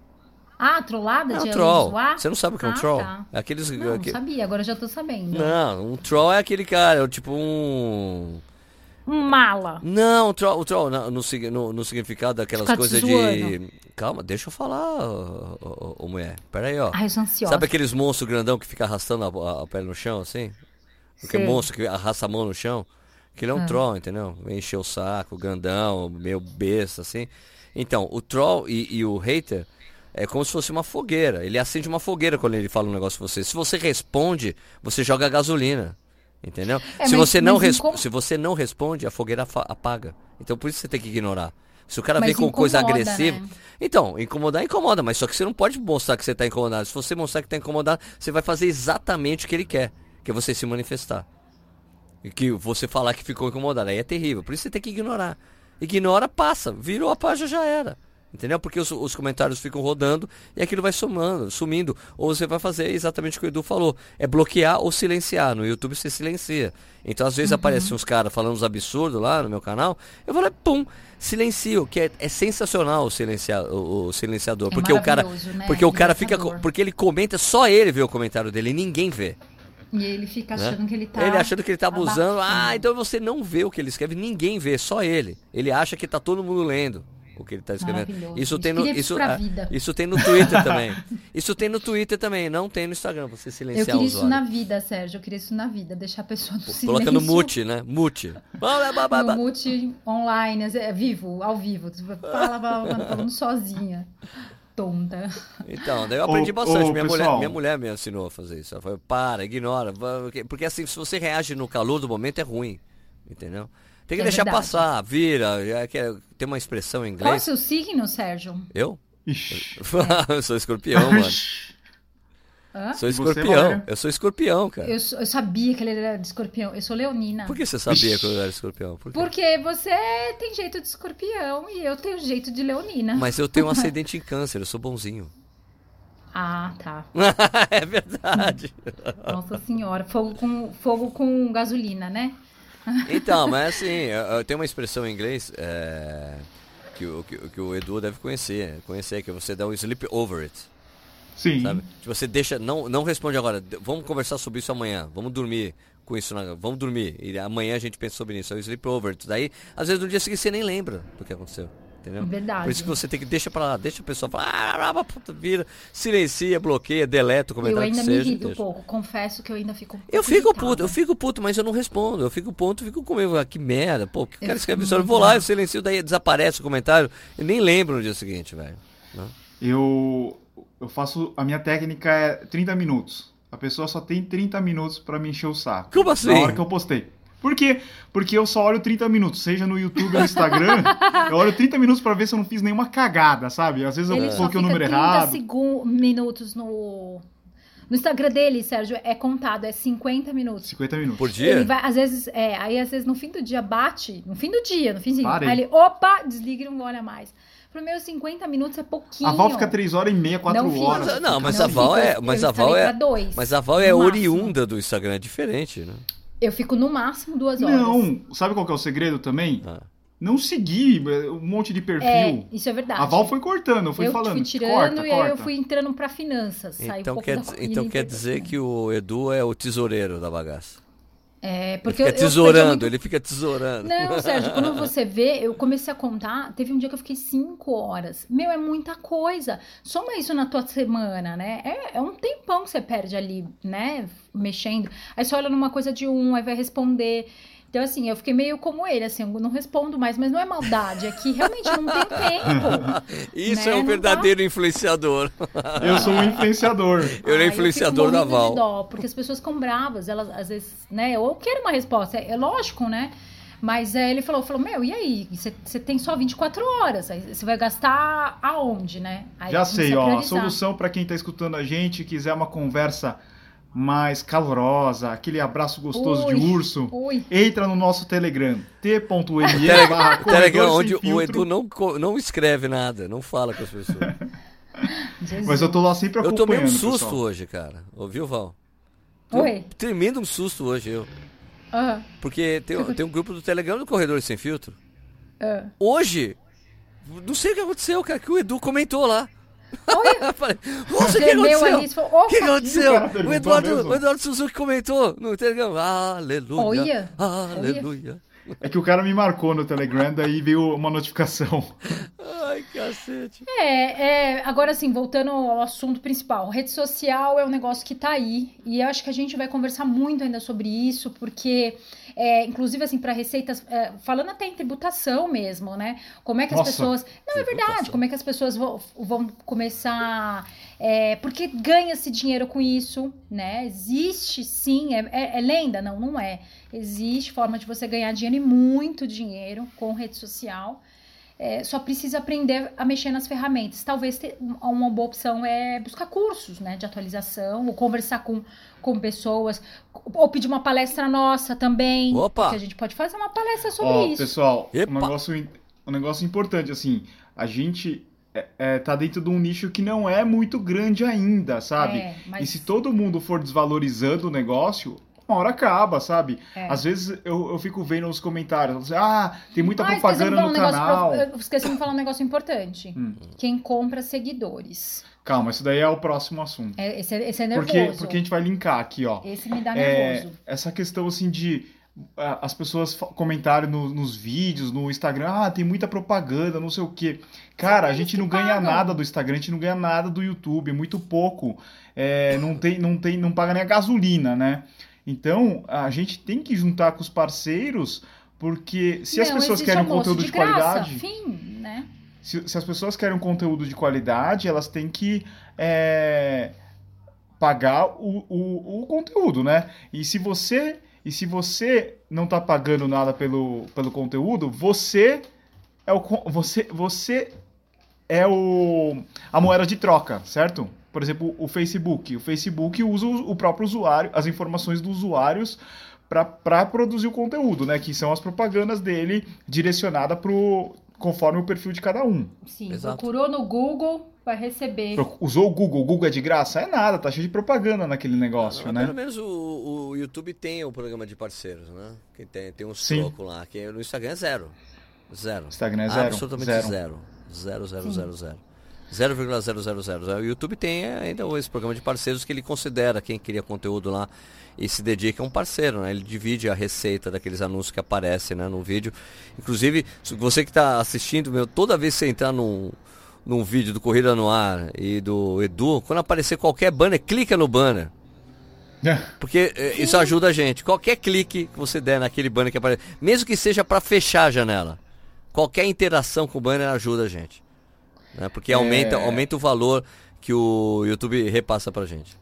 Ah, trollada É de um troll. zoar? Você não sabe o que é um Ah, troll? tá. É aqueles... Não, não aque- sabia, agora já tô sabendo. Não, um troll é aquele cara, é tipo um... Um mala. Não, o troll, o troll no, no, no- significado daquelas Ficar coisas de. Calma, deixa eu falar, ô, ô- ô, mulher. Pera aí, ó. Ai, eu sou ansiosa. Sabe aqueles monstros grandão que fica arrastando a, a, a pele no chão, assim? Porque Sei. monstro que arrasta a mão no chão. Aquele é um Ah. troll, entendeu? Vem encher o saco, grandão, meio besta, assim. Então, o troll e, e o hater é como se fosse uma fogueira. Ele acende uma fogueira quando ele fala um negócio pra você. Se você responde, você joga gasolina. Entendeu? É, se, mas- você não incom- se você não responde, a fogueira apaga. Então por isso você tem que ignorar. Se o cara Mas vem com coisa incomoda, agressiva. né? Então, incomodar, incomoda, mas só que você não pode mostrar que você tá incomodado. Se você mostrar que tá incomodado, você vai fazer exatamente o que ele quer, que é você se manifestar. E que você falar que ficou incomodado. Aí é terrível. Por isso você tem que ignorar. Ignora, passa. Virou a página, já era. Entendeu? Porque os, os comentários ficam rodando e aquilo vai somando, sumindo. Ou você vai fazer exatamente o que o Edu falou: é bloquear ou silenciar. No YouTube você silencia. Então, às Uhum. vezes, aparecem uns caras falando uns absurdos lá no meu canal. Eu vou lá, pum, silencio. Que é, é sensacional o, silenciar, o, o silenciador. É porque o cara. né? Porque o cara fica. Porque ele comenta, só ele vê o comentário dele, ninguém vê. E ele fica né? achando que ele tá. Ele achando que ele tá abusando. abafando. Ah, então você não vê o que ele escreve, ninguém vê, só ele. Ele acha que tá todo mundo lendo o que ele tá escrevendo. Isso tem no queria isso, ah, isso tem no Twitter também. Isso tem no Twitter também, não tem no Instagram, você Eu silenciar queria o isso na vida, Sérgio. Eu queria isso na vida. Deixar a pessoa no silêncio. Coloca no mute, né? Mute. No mute online, é vivo, ao vivo. Tu Fala, fala, fala, falando sozinha. Tonta. Então, daí eu aprendi Ô, bastante. ô, minha, pessoal. mulher, minha mulher me ensinou a fazer isso. Ela falou, para, ignora. porque- assim, se você reage no calor do momento é ruim. Entendeu? Tem que É deixar verdade. passar, vira. é que é- tem uma expressão em Qual é o inglês. seu signo, Sérgio? Eu? Eu sou escorpião, mano. Hã? Sou você, escorpião. Eu sou escorpião, cara. Eu, eu sabia que ele era de escorpião. Eu sou leonina. Por que você sabia que eu era escorpião? Por? Porque você tem jeito de escorpião e eu tenho jeito de leonina. Mas eu tenho um acidente em câncer, eu sou bonzinho. Ah, tá. é verdade. Nossa senhora. Fogo com, fogo com gasolina, né? Então, mas assim, eu, eu tenho uma expressão em inglês é, que, o- que, o- que o Edu deve conhecer. Conhecer, que você dá um sleep over it. Sim. Sabe? Você deixa. Não, não responde agora. Vamos conversar sobre isso amanhã. Vamos dormir com isso. Na, vamos dormir. E amanhã a gente pensa sobre isso. É o sleep over it. Daí, às vezes no dia seguinte você nem lembra do que aconteceu. Entendeu? Verdade. Por isso que você tem que deixa pra lá, deixa a pessoa falar, ah, puta, vira, silencia, bloqueia, deleta o Eu comentário ainda que me irrito um pouco. Confesso que eu ainda fico um Eu fico irritada. puto, eu fico puto, mas eu não respondo. Eu fico puto, fico comigo. Ah, que merda. Pô, que o cara Eu escreve isso. Eu vou lá, eu silencio, daí desaparece o comentário. Eu nem lembro no dia seguinte, velho. Né? Eu, eu faço. A minha técnica é 30 minutos. A pessoa só tem 30 minutos pra me encher o saco. Como assim? Na hora que eu postei. Por quê? Porque eu só olho 30 minutos, seja no YouTube ou no Instagram, eu olho 30 minutos pra ver se eu não fiz nenhuma cagada, sabe? Às vezes eu Ele coloquei o número 30 errado. segun- minutos no... No Instagram dele, Sérgio, é contado, é 50 minutos. 50 minutos. Por dia? Ele vai, às vezes, é, aí às vezes no fim do dia bate, no fim do dia, no fim Parei. aí ele, opa, desliga e não olha mais. Pro meus 50 minutos é pouquinho. A Val fica 3 horas e meia, 4 Não fica. horas. Mas, não, mas Não, a Val fica- é. Mas a instalei Val é. dois, Mas a Val é no máximo. oriunda do Instagram, é diferente, né? Eu fico no máximo duas horas. Não, sabe qual que é o segredo também? Ah. Não seguir é, um monte de perfil. É, isso é verdade. A Val foi cortando, eu fui eu falando. fui tirando corta, e aí eu corta. fui entrando pra finanças. Então, um pouco quer, então quer dizer que o Edu é o tesoureiro da bagaça. É, Ele porque fica eu, eu tesourando, perdi muito- ele fica tesourando. Não, Sérgio, quando você vê, eu comecei a contar, teve um dia que eu fiquei cinco horas. Meu, é muita coisa. Soma isso na tua semana, né? É, é um tempão que você perde ali, né? Mexendo. Aí você olha numa coisa de um, aí vai responder. Então, assim, eu fiquei meio como ele, assim, eu não respondo mais, mas não é maldade, é que realmente não tem tempo. Isso Né, é um não dá. verdadeiro influenciador. Eu sou um influenciador. Eu era Ai, influenciador fico da Val. De dó, porque as pessoas ficam bravas, elas às vezes, né? Eu quero uma resposta, é, é lógico, né? Mas é, ele falou, falou, meu, e aí? Você tem só 24 horas, você vai gastar aonde, né? Aí Já eu sei, ó. A solução pra quem tá escutando a gente, quiser uma conversa mais calorosa, aquele abraço gostoso Ui. de urso, Ui, entra no nosso Telegram, t.me Telegram, onde sem o filtro. Edu não, não escreve nada, não fala com as pessoas. Mas eu tô lá sempre Eu acompanhando, tomei um susto pessoal. hoje, cara. Ouviu, Val? Oi. Tremendo um susto hoje, eu. Porque tem, tem um grupo do Telegram do Corredor Sem Filtro. ah. Hoje, não sei o que aconteceu, cara, que o Edu comentou lá. Olha, Eu falei, nossa, o que aconteceu? ali, você falou, O que aconteceu? O Eduardo, o Eduardo Suzuki comentou no Telegram. Aleluia. Olha, Aleluia. É que o cara me marcou no Telegram, daí veio uma notificação. Ai, cacete. É, é, agora assim, voltando ao assunto principal, rede social é um negócio que tá aí e eu acho que a gente vai conversar muito ainda sobre isso, porque, é, inclusive assim, para receitas, é, falando até em tributação mesmo, né? Como é que as Nossa, pessoas. Não, é verdade, tributação. como é que as pessoas vão, vão começar. é, porque ganha-se dinheiro com isso, né? Existe sim, é, é- é lenda? Não, não é. Existe forma de você ganhar dinheiro e muito dinheiro com rede social. É, só precisa aprender a mexer nas ferramentas. Talvez uma boa opção é buscar cursos né, de atualização, ou conversar com, com pessoas, ou pedir uma palestra nossa também. Opa! Que a gente pode fazer uma palestra sobre Ó, isso. pessoal, Epa. um negócio, um negócio importante, assim, a gente é, é, tá dentro de um nicho que não é muito grande ainda, sabe? É, mas- E se todo mundo for desvalorizando o negócio, uma hora acaba, sabe? É. Às vezes eu, eu fico vendo nos comentários, assim, ah, tem muita Ah, propaganda no um negócio canal. pro- eu Esqueci de falar um negócio importante. Hum. Quem compra seguidores. Calma, isso daí é o próximo assunto. É, esse, é- esse é nervoso. Porque, porque a gente vai linkar aqui, ó. Esse me dá É, nervoso. essa questão assim de as pessoas comentarem no- nos vídeos, no Instagram, ah, tem muita propaganda, não sei o quê. Cara, a gente não ganha nada do Instagram, a gente não ganha nada do YouTube, muito pouco. É, não tem, não tem, não paga nem a gasolina, né? Então, a gente tem que juntar com os parceiros, porque se as Não, pessoas existe querem um conteúdo de, graça, qualidade, Fim, né? Se, se as pessoas querem um conteúdo de qualidade, elas têm que é, pagar o, o, o conteúdo, né? E se você e se você não tá pagando nada pelo, pelo conteúdo, você é o você você é o a moeda de troca, certo? Por exemplo, o Facebook. O Facebook usa o o próprio usuário, as informações dos usuários para produzir o conteúdo, né? Que são as propagandas dele direcionada pro conforme o perfil de cada um. Sim, Exato. procurou no Google, vai receber. Pro- Usou o Google, o Google é de graça? É nada, tá cheio de propaganda naquele negócio, Mas né? Pelo menos o, o YouTube tem o programa de parceiros, né? Que tem, tem uns Sim. trocos lá. Que no Instagram é zero. Zero. Instagram é zero. Absolutamente zero. zero. Zero, zero, Sim. zero, zero. 0,000. O YouTube tem ainda esse programa de parceiros que ele considera quem cria conteúdo lá e se dedica a um parceiro, né? Ele divide a receita daqueles anúncios que aparecem né, no vídeo. Inclusive, você que está assistindo, meu, toda vez que você entrar num, num vídeo do Corrida no Ar e do Edu, quando aparecer qualquer banner, clica no banner. Porque eh, isso ajuda a gente. Qualquer clique que você der naquele banner que aparece, mesmo que seja para fechar a janela, qualquer interação com o banner ajuda a gente. Né? Porque aumenta, É. aumenta o valor que o YouTube repassa pra gente.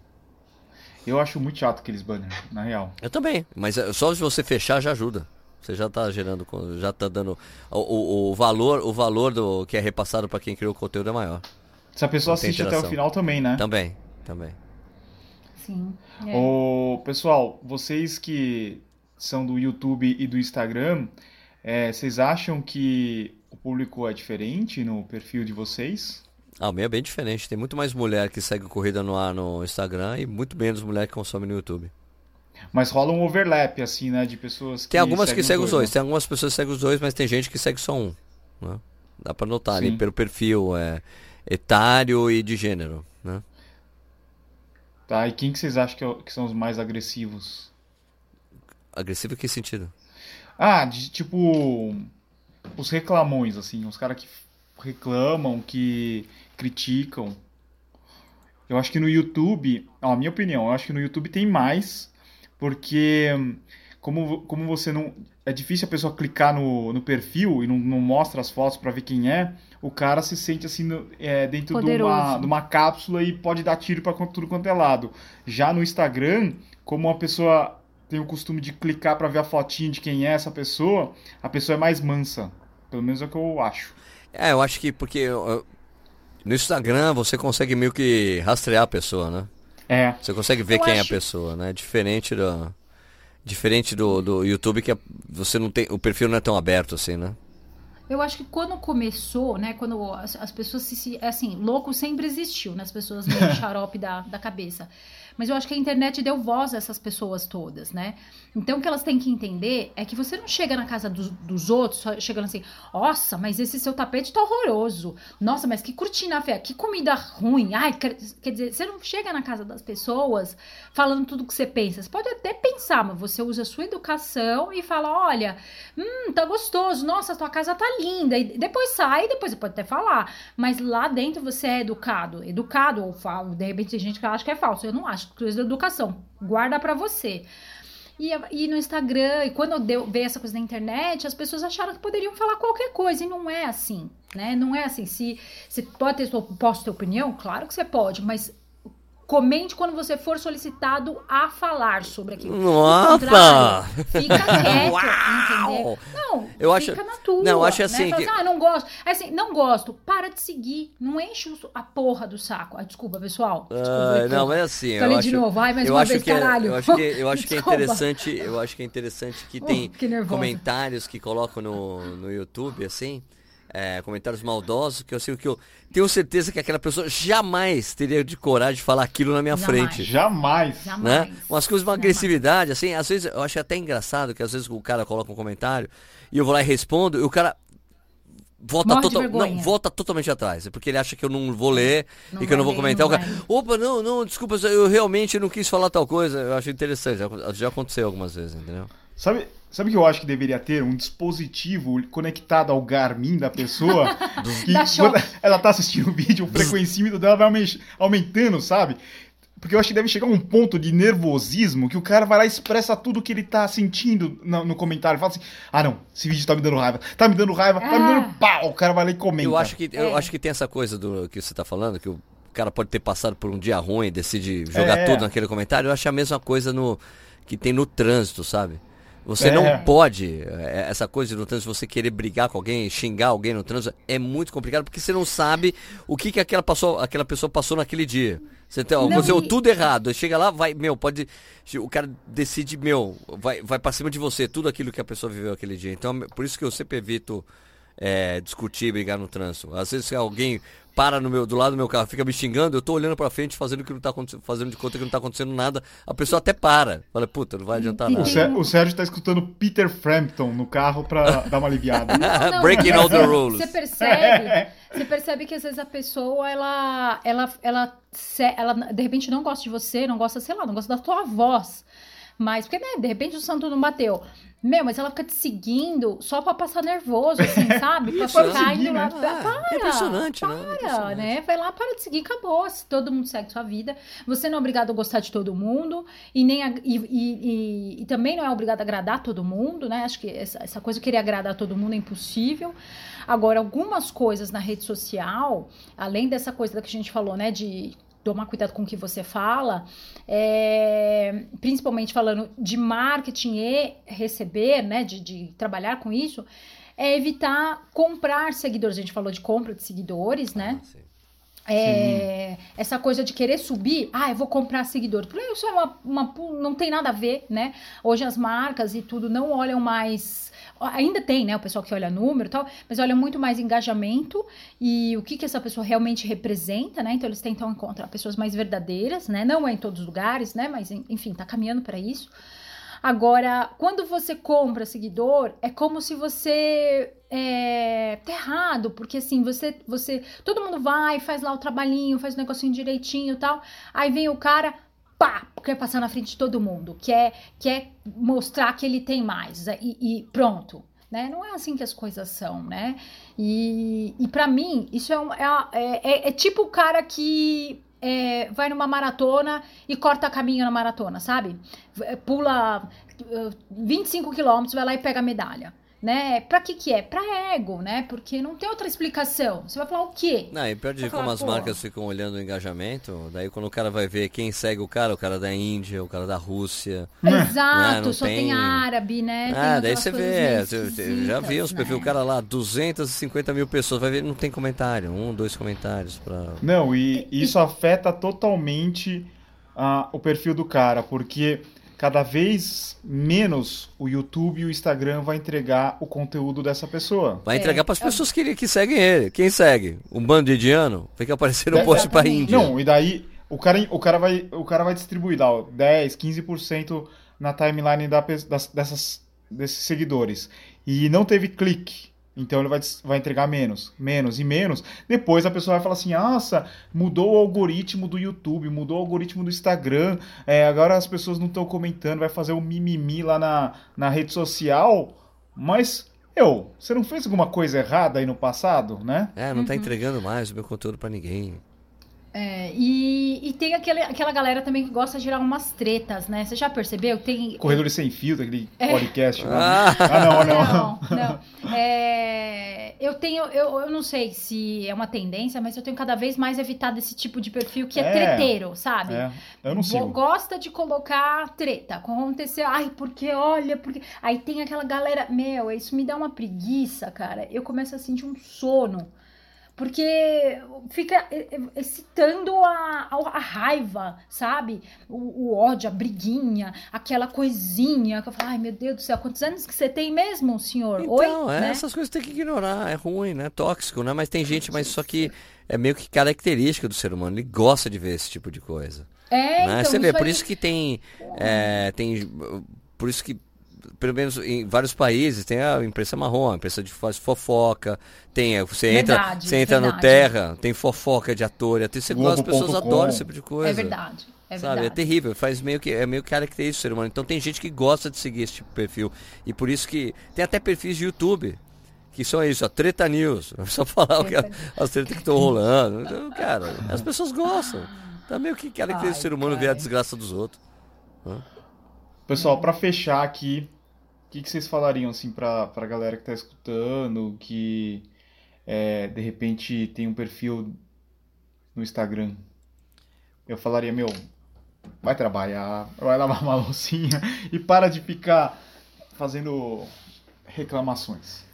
Eu acho muito chato aqueles banners, na real. Eu também, mas é, só se você fechar já ajuda. Você já está gerando, já está dando o, o, o, valor, o valor do que é repassado para quem criou o conteúdo é maior. Se a pessoa assiste até o final também, né? Também, também. Sim. É. O, pessoal, vocês que são do YouTube e do Instagram, é, vocês acham que o público é diferente no perfil de vocês? Ah, o meu é bem diferente. Tem muito mais mulher que segue Corrida no Ar no Instagram e muito menos mulher que consome no YouTube. Mas rola um overlap, assim, né? De pessoas que. Tem algumas que seguem os dois. Né? Tem algumas pessoas que seguem os dois, mas tem gente que segue só um. Né? Dá pra notar Sim. ali pelo perfil é, etário e de gênero, né? Tá, e quem que vocês acham que, é, que são os mais agressivos? Agressivo em que sentido? Ah, de, tipo. Os reclamões, assim. Os caras que reclamam, que criticam. Eu acho que no YouTube, ó, a minha opinião, eu acho que no YouTube tem mais, porque como, como você não. É difícil a pessoa clicar no, no perfil e não, não mostra as fotos para ver quem é, o cara se sente assim no, é, dentro de uma, de uma cápsula e pode dar tiro para tudo quanto é lado. Já no Instagram, como uma pessoa tem o costume de clicar para ver a fotinha de quem é essa pessoa, a pessoa é mais mansa. Pelo menos é o que eu acho. É, eu acho que porque eu, no Instagram você consegue meio que rastrear a pessoa, né? É. Você consegue ver eu quem acho... é a pessoa, né? Diferente do diferente do, do YouTube que é, você não tem o perfil não é tão aberto assim, né? Eu acho que quando começou, né, quando as, as pessoas se, assim, louco sempre existiu, né, as pessoas meio xarope da, da cabeça. Mas eu acho que a internet deu voz a essas pessoas todas, né? Então o que elas têm que entender é que você não chega na casa dos, dos outros chegando assim, nossa, mas esse seu tapete tá horroroso. Nossa, mas que cortina feia, que comida ruim. Ai, quer, quer dizer, você não chega na casa das pessoas falando tudo que você pensa. Você pode até pensar, mas você usa a sua educação e fala, olha, hum, tá gostoso, nossa, tua casa tá linda. E depois sai, depois você pode até falar. Mas lá dentro você é educado. Educado, ou falo, de repente tem gente que acha que é falso. Eu não acho coisa da educação. Guarda para você. E, e, no Instagram, e quando eu veio essa coisa da internet, as pessoas acharam que poderiam falar qualquer coisa, e não é assim, né? Não é assim. Se você pode ter posso ter opinião, claro que você pode, mas Comente quando você for solicitado a falar sobre aquilo. Nossa! Fica quieto, entendeu? Não, eu acho, fica na tua. Não, eu acho assim. Né? Que... Assim, ah, não gosto. É assim, não gosto. Para de seguir. Não enche a porra do saco. Ah, desculpa, pessoal. Desculpa, uh, não, é assim. Falei de novo. Vai mais uma vez, que é, caralho. eu acho que, eu acho que é interessante. Eu acho que é interessante que tem uh, que comentários que colocam no, no YouTube, assim é, comentários maldosos, que eu sei que eu tenho certeza que aquela pessoa jamais teria de coragem de falar aquilo na minha jamais. frente. Jamais. Né? Umas coisas, uma agressividade, assim, às vezes eu acho até engraçado que às vezes o cara coloca um comentário e eu vou lá e respondo, e o cara volta, total, não, volta totalmente atrás, é porque ele acha que eu não vou ler não e que eu não vou comentar. Não o cara, opa, não, não, desculpa, eu realmente não quis falar tal coisa. Eu acho interessante, já, já aconteceu algumas vezes, entendeu? Sabe, Sabe o que eu acho que deveria ter? Um dispositivo conectado ao Garmin da pessoa. que quando ela tá assistindo o vídeo, o frequencímetro dela vai aumentando, sabe? Porque eu acho que deve chegar um ponto de nervosismo que o cara vai lá e expressa tudo que ele tá sentindo no, no comentário. Fala assim: ah, não, esse vídeo tá me dando raiva, tá me dando raiva, é. tá me dando é. pau. O cara vai lá e comenta. Eu acho que, eu é. acho que tem essa coisa do que você tá falando, que o cara pode ter passado por um dia ruim e decide jogar é. tudo naquele comentário. Eu acho a mesma coisa no que tem no trânsito, sabe? Você é. não pode, é, essa coisa no trânsito, você querer brigar com alguém, xingar alguém no trânsito, é muito complicado porque você não sabe o que, que aquela, passou, aquela pessoa passou naquele dia. Você tem, não, você, e... tudo errado. Chega lá, vai, meu, pode. O cara decide, meu, vai, vai pra cima de você, tudo aquilo que a pessoa viveu aquele dia. Então, por isso que eu sempre evito é, discutir, brigar no trânsito. Às vezes alguém para no meu, do lado do meu carro, fica me xingando, eu tô olhando pra frente, fazendo que não tá fazendo de conta que não tá acontecendo nada, a pessoa até para. Fala, puta, não vai adiantar nada. O, Sérgio tá escutando Peter Frampton no carro pra dar uma aliviada. Não, não, Breaking all the rules. Você percebe, você percebe que às vezes a pessoa, ela, ela, ela, ela, de repente não gosta de você, não gosta, sei lá, não gosta da tua voz. Mas, porque, né, de repente o santo não bateu. Meu, mas ela fica te seguindo só pra passar nervoso, assim, sabe? Pra ficar indo lá. Né? Para, é impressionante, para, né? Para, né? Vai lá, para de seguir, acabou. Se todo mundo segue sua vida. Você não é obrigado a gostar de todo mundo. E, nem a, e, e, e, também não é obrigado a agradar todo mundo, né? Acho que essa, essa coisa de querer agradar todo mundo é impossível. Agora, algumas coisas na rede social, além dessa coisa que a gente falou, né? De tomar cuidado com o que você fala, é, principalmente falando de marketing e receber, né, de, de trabalhar com isso, é evitar comprar seguidores. A gente falou de compra de seguidores, né? Ah, é, essa coisa de querer subir, ah, eu vou comprar seguidores. Porque isso é uma, uma, não tem nada a ver, né? Hoje as marcas e tudo não olham mais. Ainda tem, né? O pessoal que olha número e tal, mas olha muito mais engajamento e o que, que essa pessoa realmente representa, né? Então eles tentam encontrar pessoas mais verdadeiras, né? Não é em todos os lugares, né? Mas enfim, tá caminhando para isso. Agora, quando você compra seguidor, é como se você é, tá errado, porque assim, você, você, todo mundo vai, faz lá o trabalhinho, faz o negocinho direitinho e tal, aí vem o cara, pá, quer passar na frente de todo mundo, quer, quer mostrar que ele tem mais, e, e pronto. Né? Não é assim que as coisas são, né? E, e para mim, isso é, um, é, é, é, tipo o cara que é, vai numa maratona e corta caminho na maratona, sabe? Pula 25 quilômetros, vai lá e pega a medalha né? Pra que que é? Pra ego, né? Porque não tem outra explicação. Você vai falar o quê? Não, e pior de como as marcas ficam olhando o engajamento, daí quando o cara vai ver quem segue o cara, o cara da Índia, o cara da Rússia. Exato, né? só tem... tem... árabe, né? Ah, daí você vê, eu já vi os perfis, né? o cara lá, 250 mil pessoas, vai ver, não tem comentário, um, dois comentários pra... Não, e isso afeta totalmente uh, o perfil do cara, porque cada vez menos o YouTube e o Instagram vai entregar o conteúdo dessa pessoa. Vai entregar é. para as pessoas que, que seguem ele. Quem segue? Um bando de indiano? Fica aparecendo um post para Índia. Não, e daí o cara, o cara, vai, o cara vai distribuir lá, 10, 15% na timeline da, das, dessas, desses seguidores. E não teve clique. Então ele vai, vai entregar menos, menos e menos. Depois a pessoa vai falar assim: nossa, mudou o algoritmo do YouTube, mudou o algoritmo do Instagram, é, agora as pessoas não estão comentando, vai fazer o um mimimi lá na, na rede social. Mas, eu, você não fez alguma coisa errada aí no passado, né? É, não está uhum. entregando mais o meu conteúdo para ninguém. É, e, e tem aquele, aquela galera também que gosta de gerar umas tretas, né? Você já percebeu? Tem... Corredores Sem Filtro, aquele é. podcast. Né? Ah. ah, não, não. Não, não. É, eu tenho, eu, eu não sei se é uma tendência, mas eu tenho cada vez mais evitado esse tipo de perfil que é, é treteiro, sabe? É. Eu não sei. Gosta de colocar treta. Aconteceu, ai, porque olha, porque. Aí tem aquela galera, meu, isso me dá uma preguiça, cara. Eu começo a sentir um sono porque fica excitando a, a, raiva, sabe? O, o, ódio, a briguinha, aquela coisinha que eu falo, ai meu Deus do céu, quantos anos que você tem mesmo, senhor? Então, Oi? É, né? essas coisas tem que ignorar, é ruim, né? Tóxico, né? Mas tem gente, mas só que é meio que característica do ser humano, ele gosta de ver esse tipo de coisa. É, né? então, Você vê, por isso que tem, é, tem. Por isso que pelo menos em vários países, tem a imprensa marrom, a imprensa de fofoca, tem, você entra, você entra no Terra, tem fofoca de ator, até você gosta, as pessoas adoram esse tipo de coisa. É verdade. É sabe, verdade. é terrível, faz meio que é meio característico do ser humano. Então tem gente que gosta de seguir esse tipo de perfil. E por isso que tem até perfis de YouTube que são isso, a treta news, só falar o que as tretas que estão rolando. Então, cara, as pessoas gostam. Tá meio que característico do ser humano ver a desgraça dos outros. Pessoal, para fechar aqui, o que, que vocês falariam assim pra, pra galera que tá escutando, que é, de repente tem um perfil no Instagram? Eu falaria, meu, vai trabalhar, vai lavar uma loucinha e para de ficar fazendo reclamações.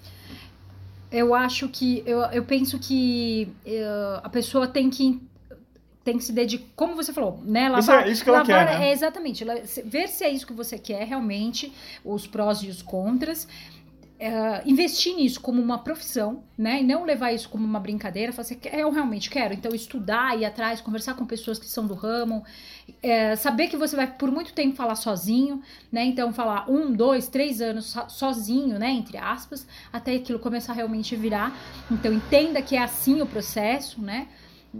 Eu acho que, eu, eu penso que uh, a pessoa tem que tem que se dedicar, como você falou, né? Lavar, isso, é, isso que ela lavar, quer, né? É, exatamente. Ver se é isso que você quer realmente, os prós e os contras. É, investir nisso como uma profissão, né? E não levar isso como uma brincadeira. Falar assim, eu realmente quero. Então, estudar, ir atrás, conversar com pessoas que são do ramo. É, saber que você vai por muito tempo falar sozinho, né? Então, falar um, dois, três anos sozinho, né? Entre aspas, até aquilo começar a realmente virar. Então, entenda que é assim o processo, né?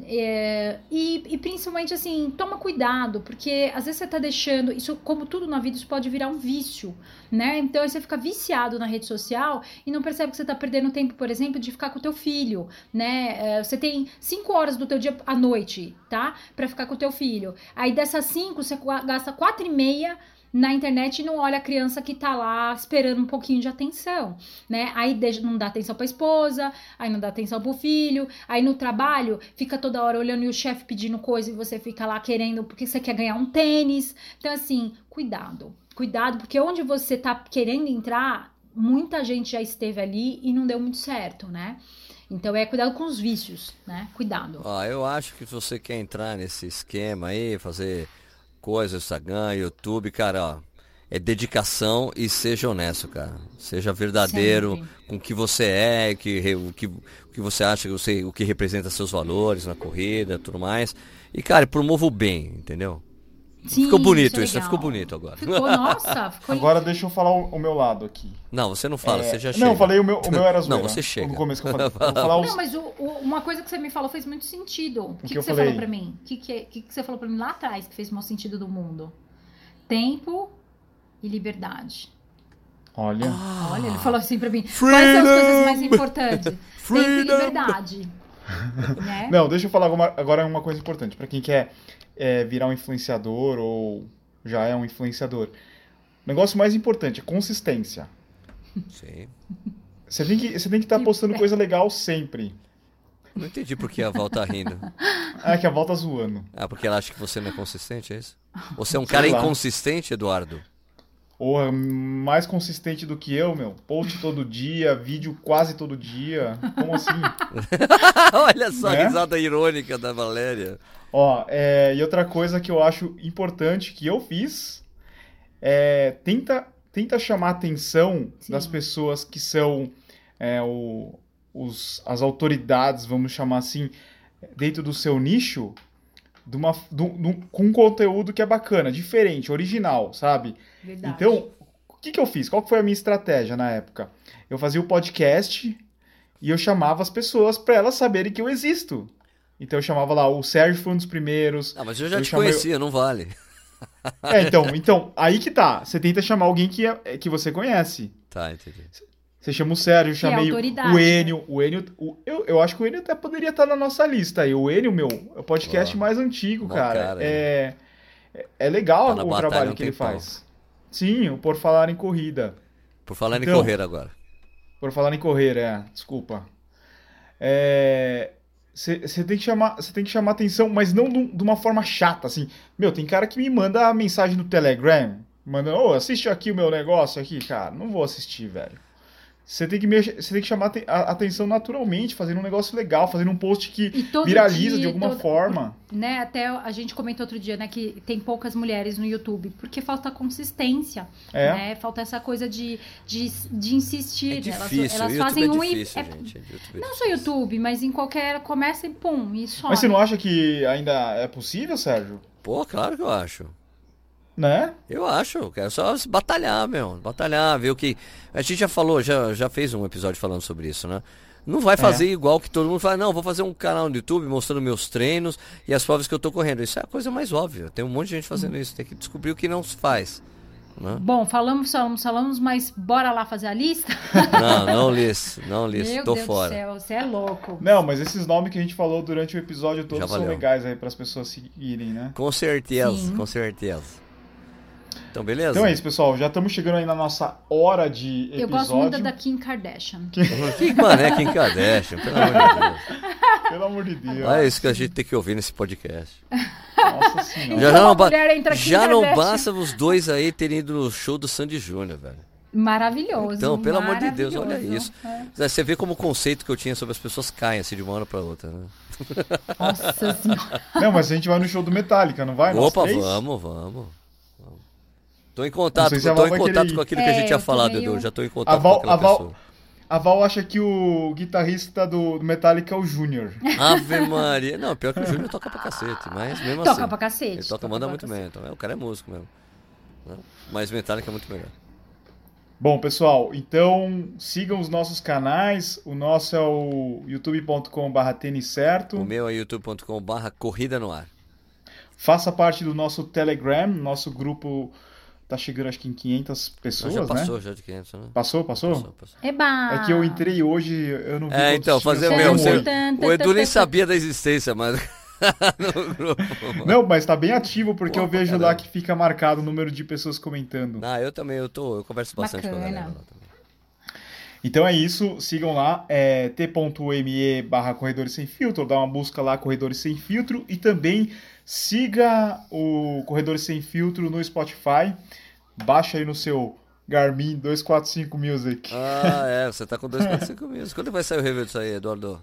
É, e, e, principalmente assim, toma cuidado, porque às vezes você tá deixando, isso como tudo na vida, isso pode virar um vício, né? Então aí você fica viciado na rede social e não percebe que você tá perdendo tempo, por exemplo, de ficar com o teu filho, né? É, você tem cinco horas do teu dia à noite, tá? Para ficar com o teu filho. Aí dessas cinco, você gasta quatro e meia na internet não olha a criança que tá lá esperando um pouquinho de atenção, né? Aí não dá atenção pra esposa, aí não dá atenção pro filho, aí no trabalho fica toda hora olhando e o chefe pedindo coisa e você fica lá querendo porque você quer ganhar um tênis. Então, assim, cuidado. Cuidado, porque onde você tá querendo entrar, muita gente já esteve ali e não deu muito certo, né? Então é cuidado com os vícios, né? Cuidado. Ó, eu acho que se você quer entrar nesse esquema aí, fazer coisas, Instagram, YouTube, cara, ó, é dedicação e seja honesto, cara. Seja verdadeiro Sempre. com o que você é, que, o, que, o que você acha que você, o que representa seus valores na corrida, tudo mais. E, cara, promova o bem, entendeu? Sim, ficou bonito é isso, né? legal. ficou bonito agora. Ficou, nossa, ficou Agora deixa eu falar o, o meu lado aqui. Não, você não fala, É, você já não, chega. eu falei o meu, o meu era Não, zoeira. você chega. No começo que eu falei. Eu falar os, Não, mas o- o- uma coisa que você me falou fez muito sentido. O que, que que você falei? falou pra mim? O que, que, que, que você falou pra mim lá atrás que fez o maior sentido do mundo? Tempo e liberdade. Olha. Olha, ele falou assim pra mim. Ah. Freedom! Quais são as coisas mais importantes? Tempo e Freedom! liberdade. né? Não, deixa eu falar agora uma coisa importante. Pra quem quer é, virar um influenciador ou já é um influenciador. O negócio mais importante é consistência. Sim. Você tem que você tem que estar postando coisa legal sempre. Não entendi por que a Val tá rindo. Ah, que a volta zoando. Ah, porque ela acha que você não é consistente, é isso? Você é um cara lá. inconsistente, Eduardo? Ou mais consistente do que eu, meu. Post todo dia, vídeo quase todo dia. Como assim? Olha só a Né? risada irônica da Valéria. Ó, é, e outra coisa que eu acho importante que eu fiz é tenta, tenta chamar a atenção Sim. das pessoas que são é, o- os, as autoridades, vamos chamar assim, dentro do seu nicho, de uma, do- do- com um conteúdo que é bacana, diferente, original, sabe? Verdade. Então, o que, que eu fiz? Qual que foi a minha estratégia na época? Eu fazia o podcast e eu chamava as pessoas para elas saberem que eu existo. Então eu chamava lá, o Sérgio foi um dos primeiros. Ah, mas eu já Eu te chamei- conhecia, não vale. É, então, então, aí que tá. Você tenta chamar alguém que, é- que você conhece. Tá, entendi. Você chama o Sérgio, eu chamei o né? Enio. O Enio o- eu, eu acho que o Enio até poderia estar na nossa lista aí. O Enio, meu, é o podcast mais antigo, cara. cara, é, é, é legal Tá o batalha trabalho que ele faz. Sim, o por falar em corrida. Por falar em Então- correr agora. Por falar em correr, é, desculpa. Você tem que chamar, você tem que chamar atenção, mas não de um- uma forma chata, assim. Meu, tem cara que me manda mensagem no Telegram, manda, ô, assiste aqui o meu negócio aqui, cara. Não vou assistir, velho. Você tem que você tem que chamar a atenção naturalmente, fazendo um negócio legal, fazendo um post que E viraliza dia, de alguma toda- forma. né, até a gente comentou outro dia, né, que tem poucas mulheres no YouTube, porque falta consistência, É. né, falta essa coisa de, de, de insistir, É né, elas, difícil, elas YouTube fazem é um e- difícil, é- gente. YouTube é não só. YouTube, mas em qualquer, começa e pum, e só. Mas você não acha que ainda é possível, Sérgio? Pô, claro que eu acho. Né? Eu acho, eu quero só se batalhar, meu. Batalhar, ver o que. A gente já falou, já, já fez um episódio falando sobre isso, né? Não vai fazer igual que todo mundo fala, não, vou fazer um canal no YouTube mostrando meus treinos e as provas que eu tô correndo. Isso é a coisa mais óbvia. Tem um monte de gente fazendo isso. Tem que descobrir o que não se faz. Né? Bom, falamos, falamos, falamos, mas bora lá fazer a lista? Não, não Liz, não Liz, Meu tô Deus fora. do céu, você é louco. Não, mas esses nomes que a gente falou durante o episódio todo Já são legais aí para as pessoas seguirem, né? Com certeza, Sim. com certeza. Então, beleza? Então é isso, pessoal. Já estamos chegando aí na nossa hora de episódio. Eu gosto muito da Kim Kardashian. Que mané Kim Kardashian, pelo amor de Deus. Pelo amor de Deus. Olha isso que a gente tem que ouvir nesse podcast. Nossa senhora. Já, não, ba- já não basta os dois aí terem ido no show do Sandy Júnior, velho. Maravilhoso. Então, pelo amor de Deus, olha maravilhoso. isso. Você vê como o conceito que eu tinha sobre as pessoas caem assim de uma hora pra outra, né? Nossa senhora. Não, mas a gente vai no show do Metallica, não vai? Opa, vamos, vamos. Tô em contato, se tô em contato com aquilo que a É, gente tinha tô falado, meio- Edu. Já tô em A contato Val, com a, aquela Val, pessoa. a Val acha que o guitarrista do Metallica é o Júnior. Ave Maria. Não, pior que o Júnior toca pra cacete, mas mesmo Toca assim. pra cacete. Ele toca, toca manda muito cacete. bem. Então, é, o cara é músico mesmo. né? Mas Metallica é muito melhor. Bom, pessoal, então sigam os nossos canais. O nosso é o youtube.com.br tênis certo. O meu é youtube.com barra corrida no ar. Faça parte do nosso Telegram. Nosso grupo tá chegando acho que em 500 Não, pessoas, já né? passou já de 500, né? Passou, passou? Passou, passou. Eba! É que eu entrei hoje, eu não vi É, então, fazer o meu. Você, o Edu nem sabia da existência, mas grupo. Não, mas tá bem ativo porque Pô, eu vejo caramba. lá que fica marcado o número de pessoas comentando. Ah, eu também, eu tô, eu converso bastante Bacana. com a galera lá também. Então é isso, sigam lá, é t.me barra Corredores Sem Filtro, dá uma busca lá, Corredores Sem Filtro, e também siga o Corredores Sem Filtro no Spotify, baixa aí no seu Garmin 245 Music. Ah, é, você tá com 245 Music. Quando vai sair o review disso aí, Eduardo?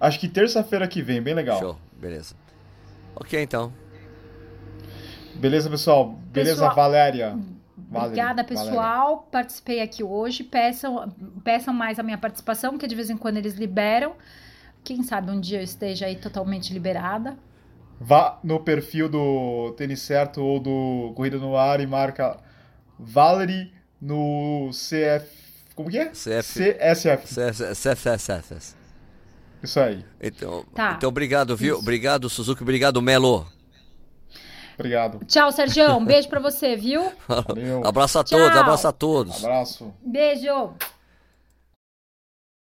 Acho que terça-feira que vem, bem legal. Show, beleza. Ok, então. Beleza, pessoal? Beleza, pessoal, Valéria? Obrigada, pessoal. Valéria. Participei aqui hoje. Peçam, peçam mais a minha participação, que de vez em quando eles liberam. Quem sabe um dia eu esteja aí totalmente liberada. Vá no perfil do Tênis Certo ou do Corrida no Ar e marca Valerie no CF. Como que é? CF... CSF. CFSS. Isso aí. Então, tá. então obrigado, viu? Isso. Obrigado, Suzuki. Obrigado, Melo. Obrigado. Tchau, Sérgio. Um beijo pra você, viu? Valeu. Abraço a Tchau. todos, abraço a todos. Abraço. Beijo.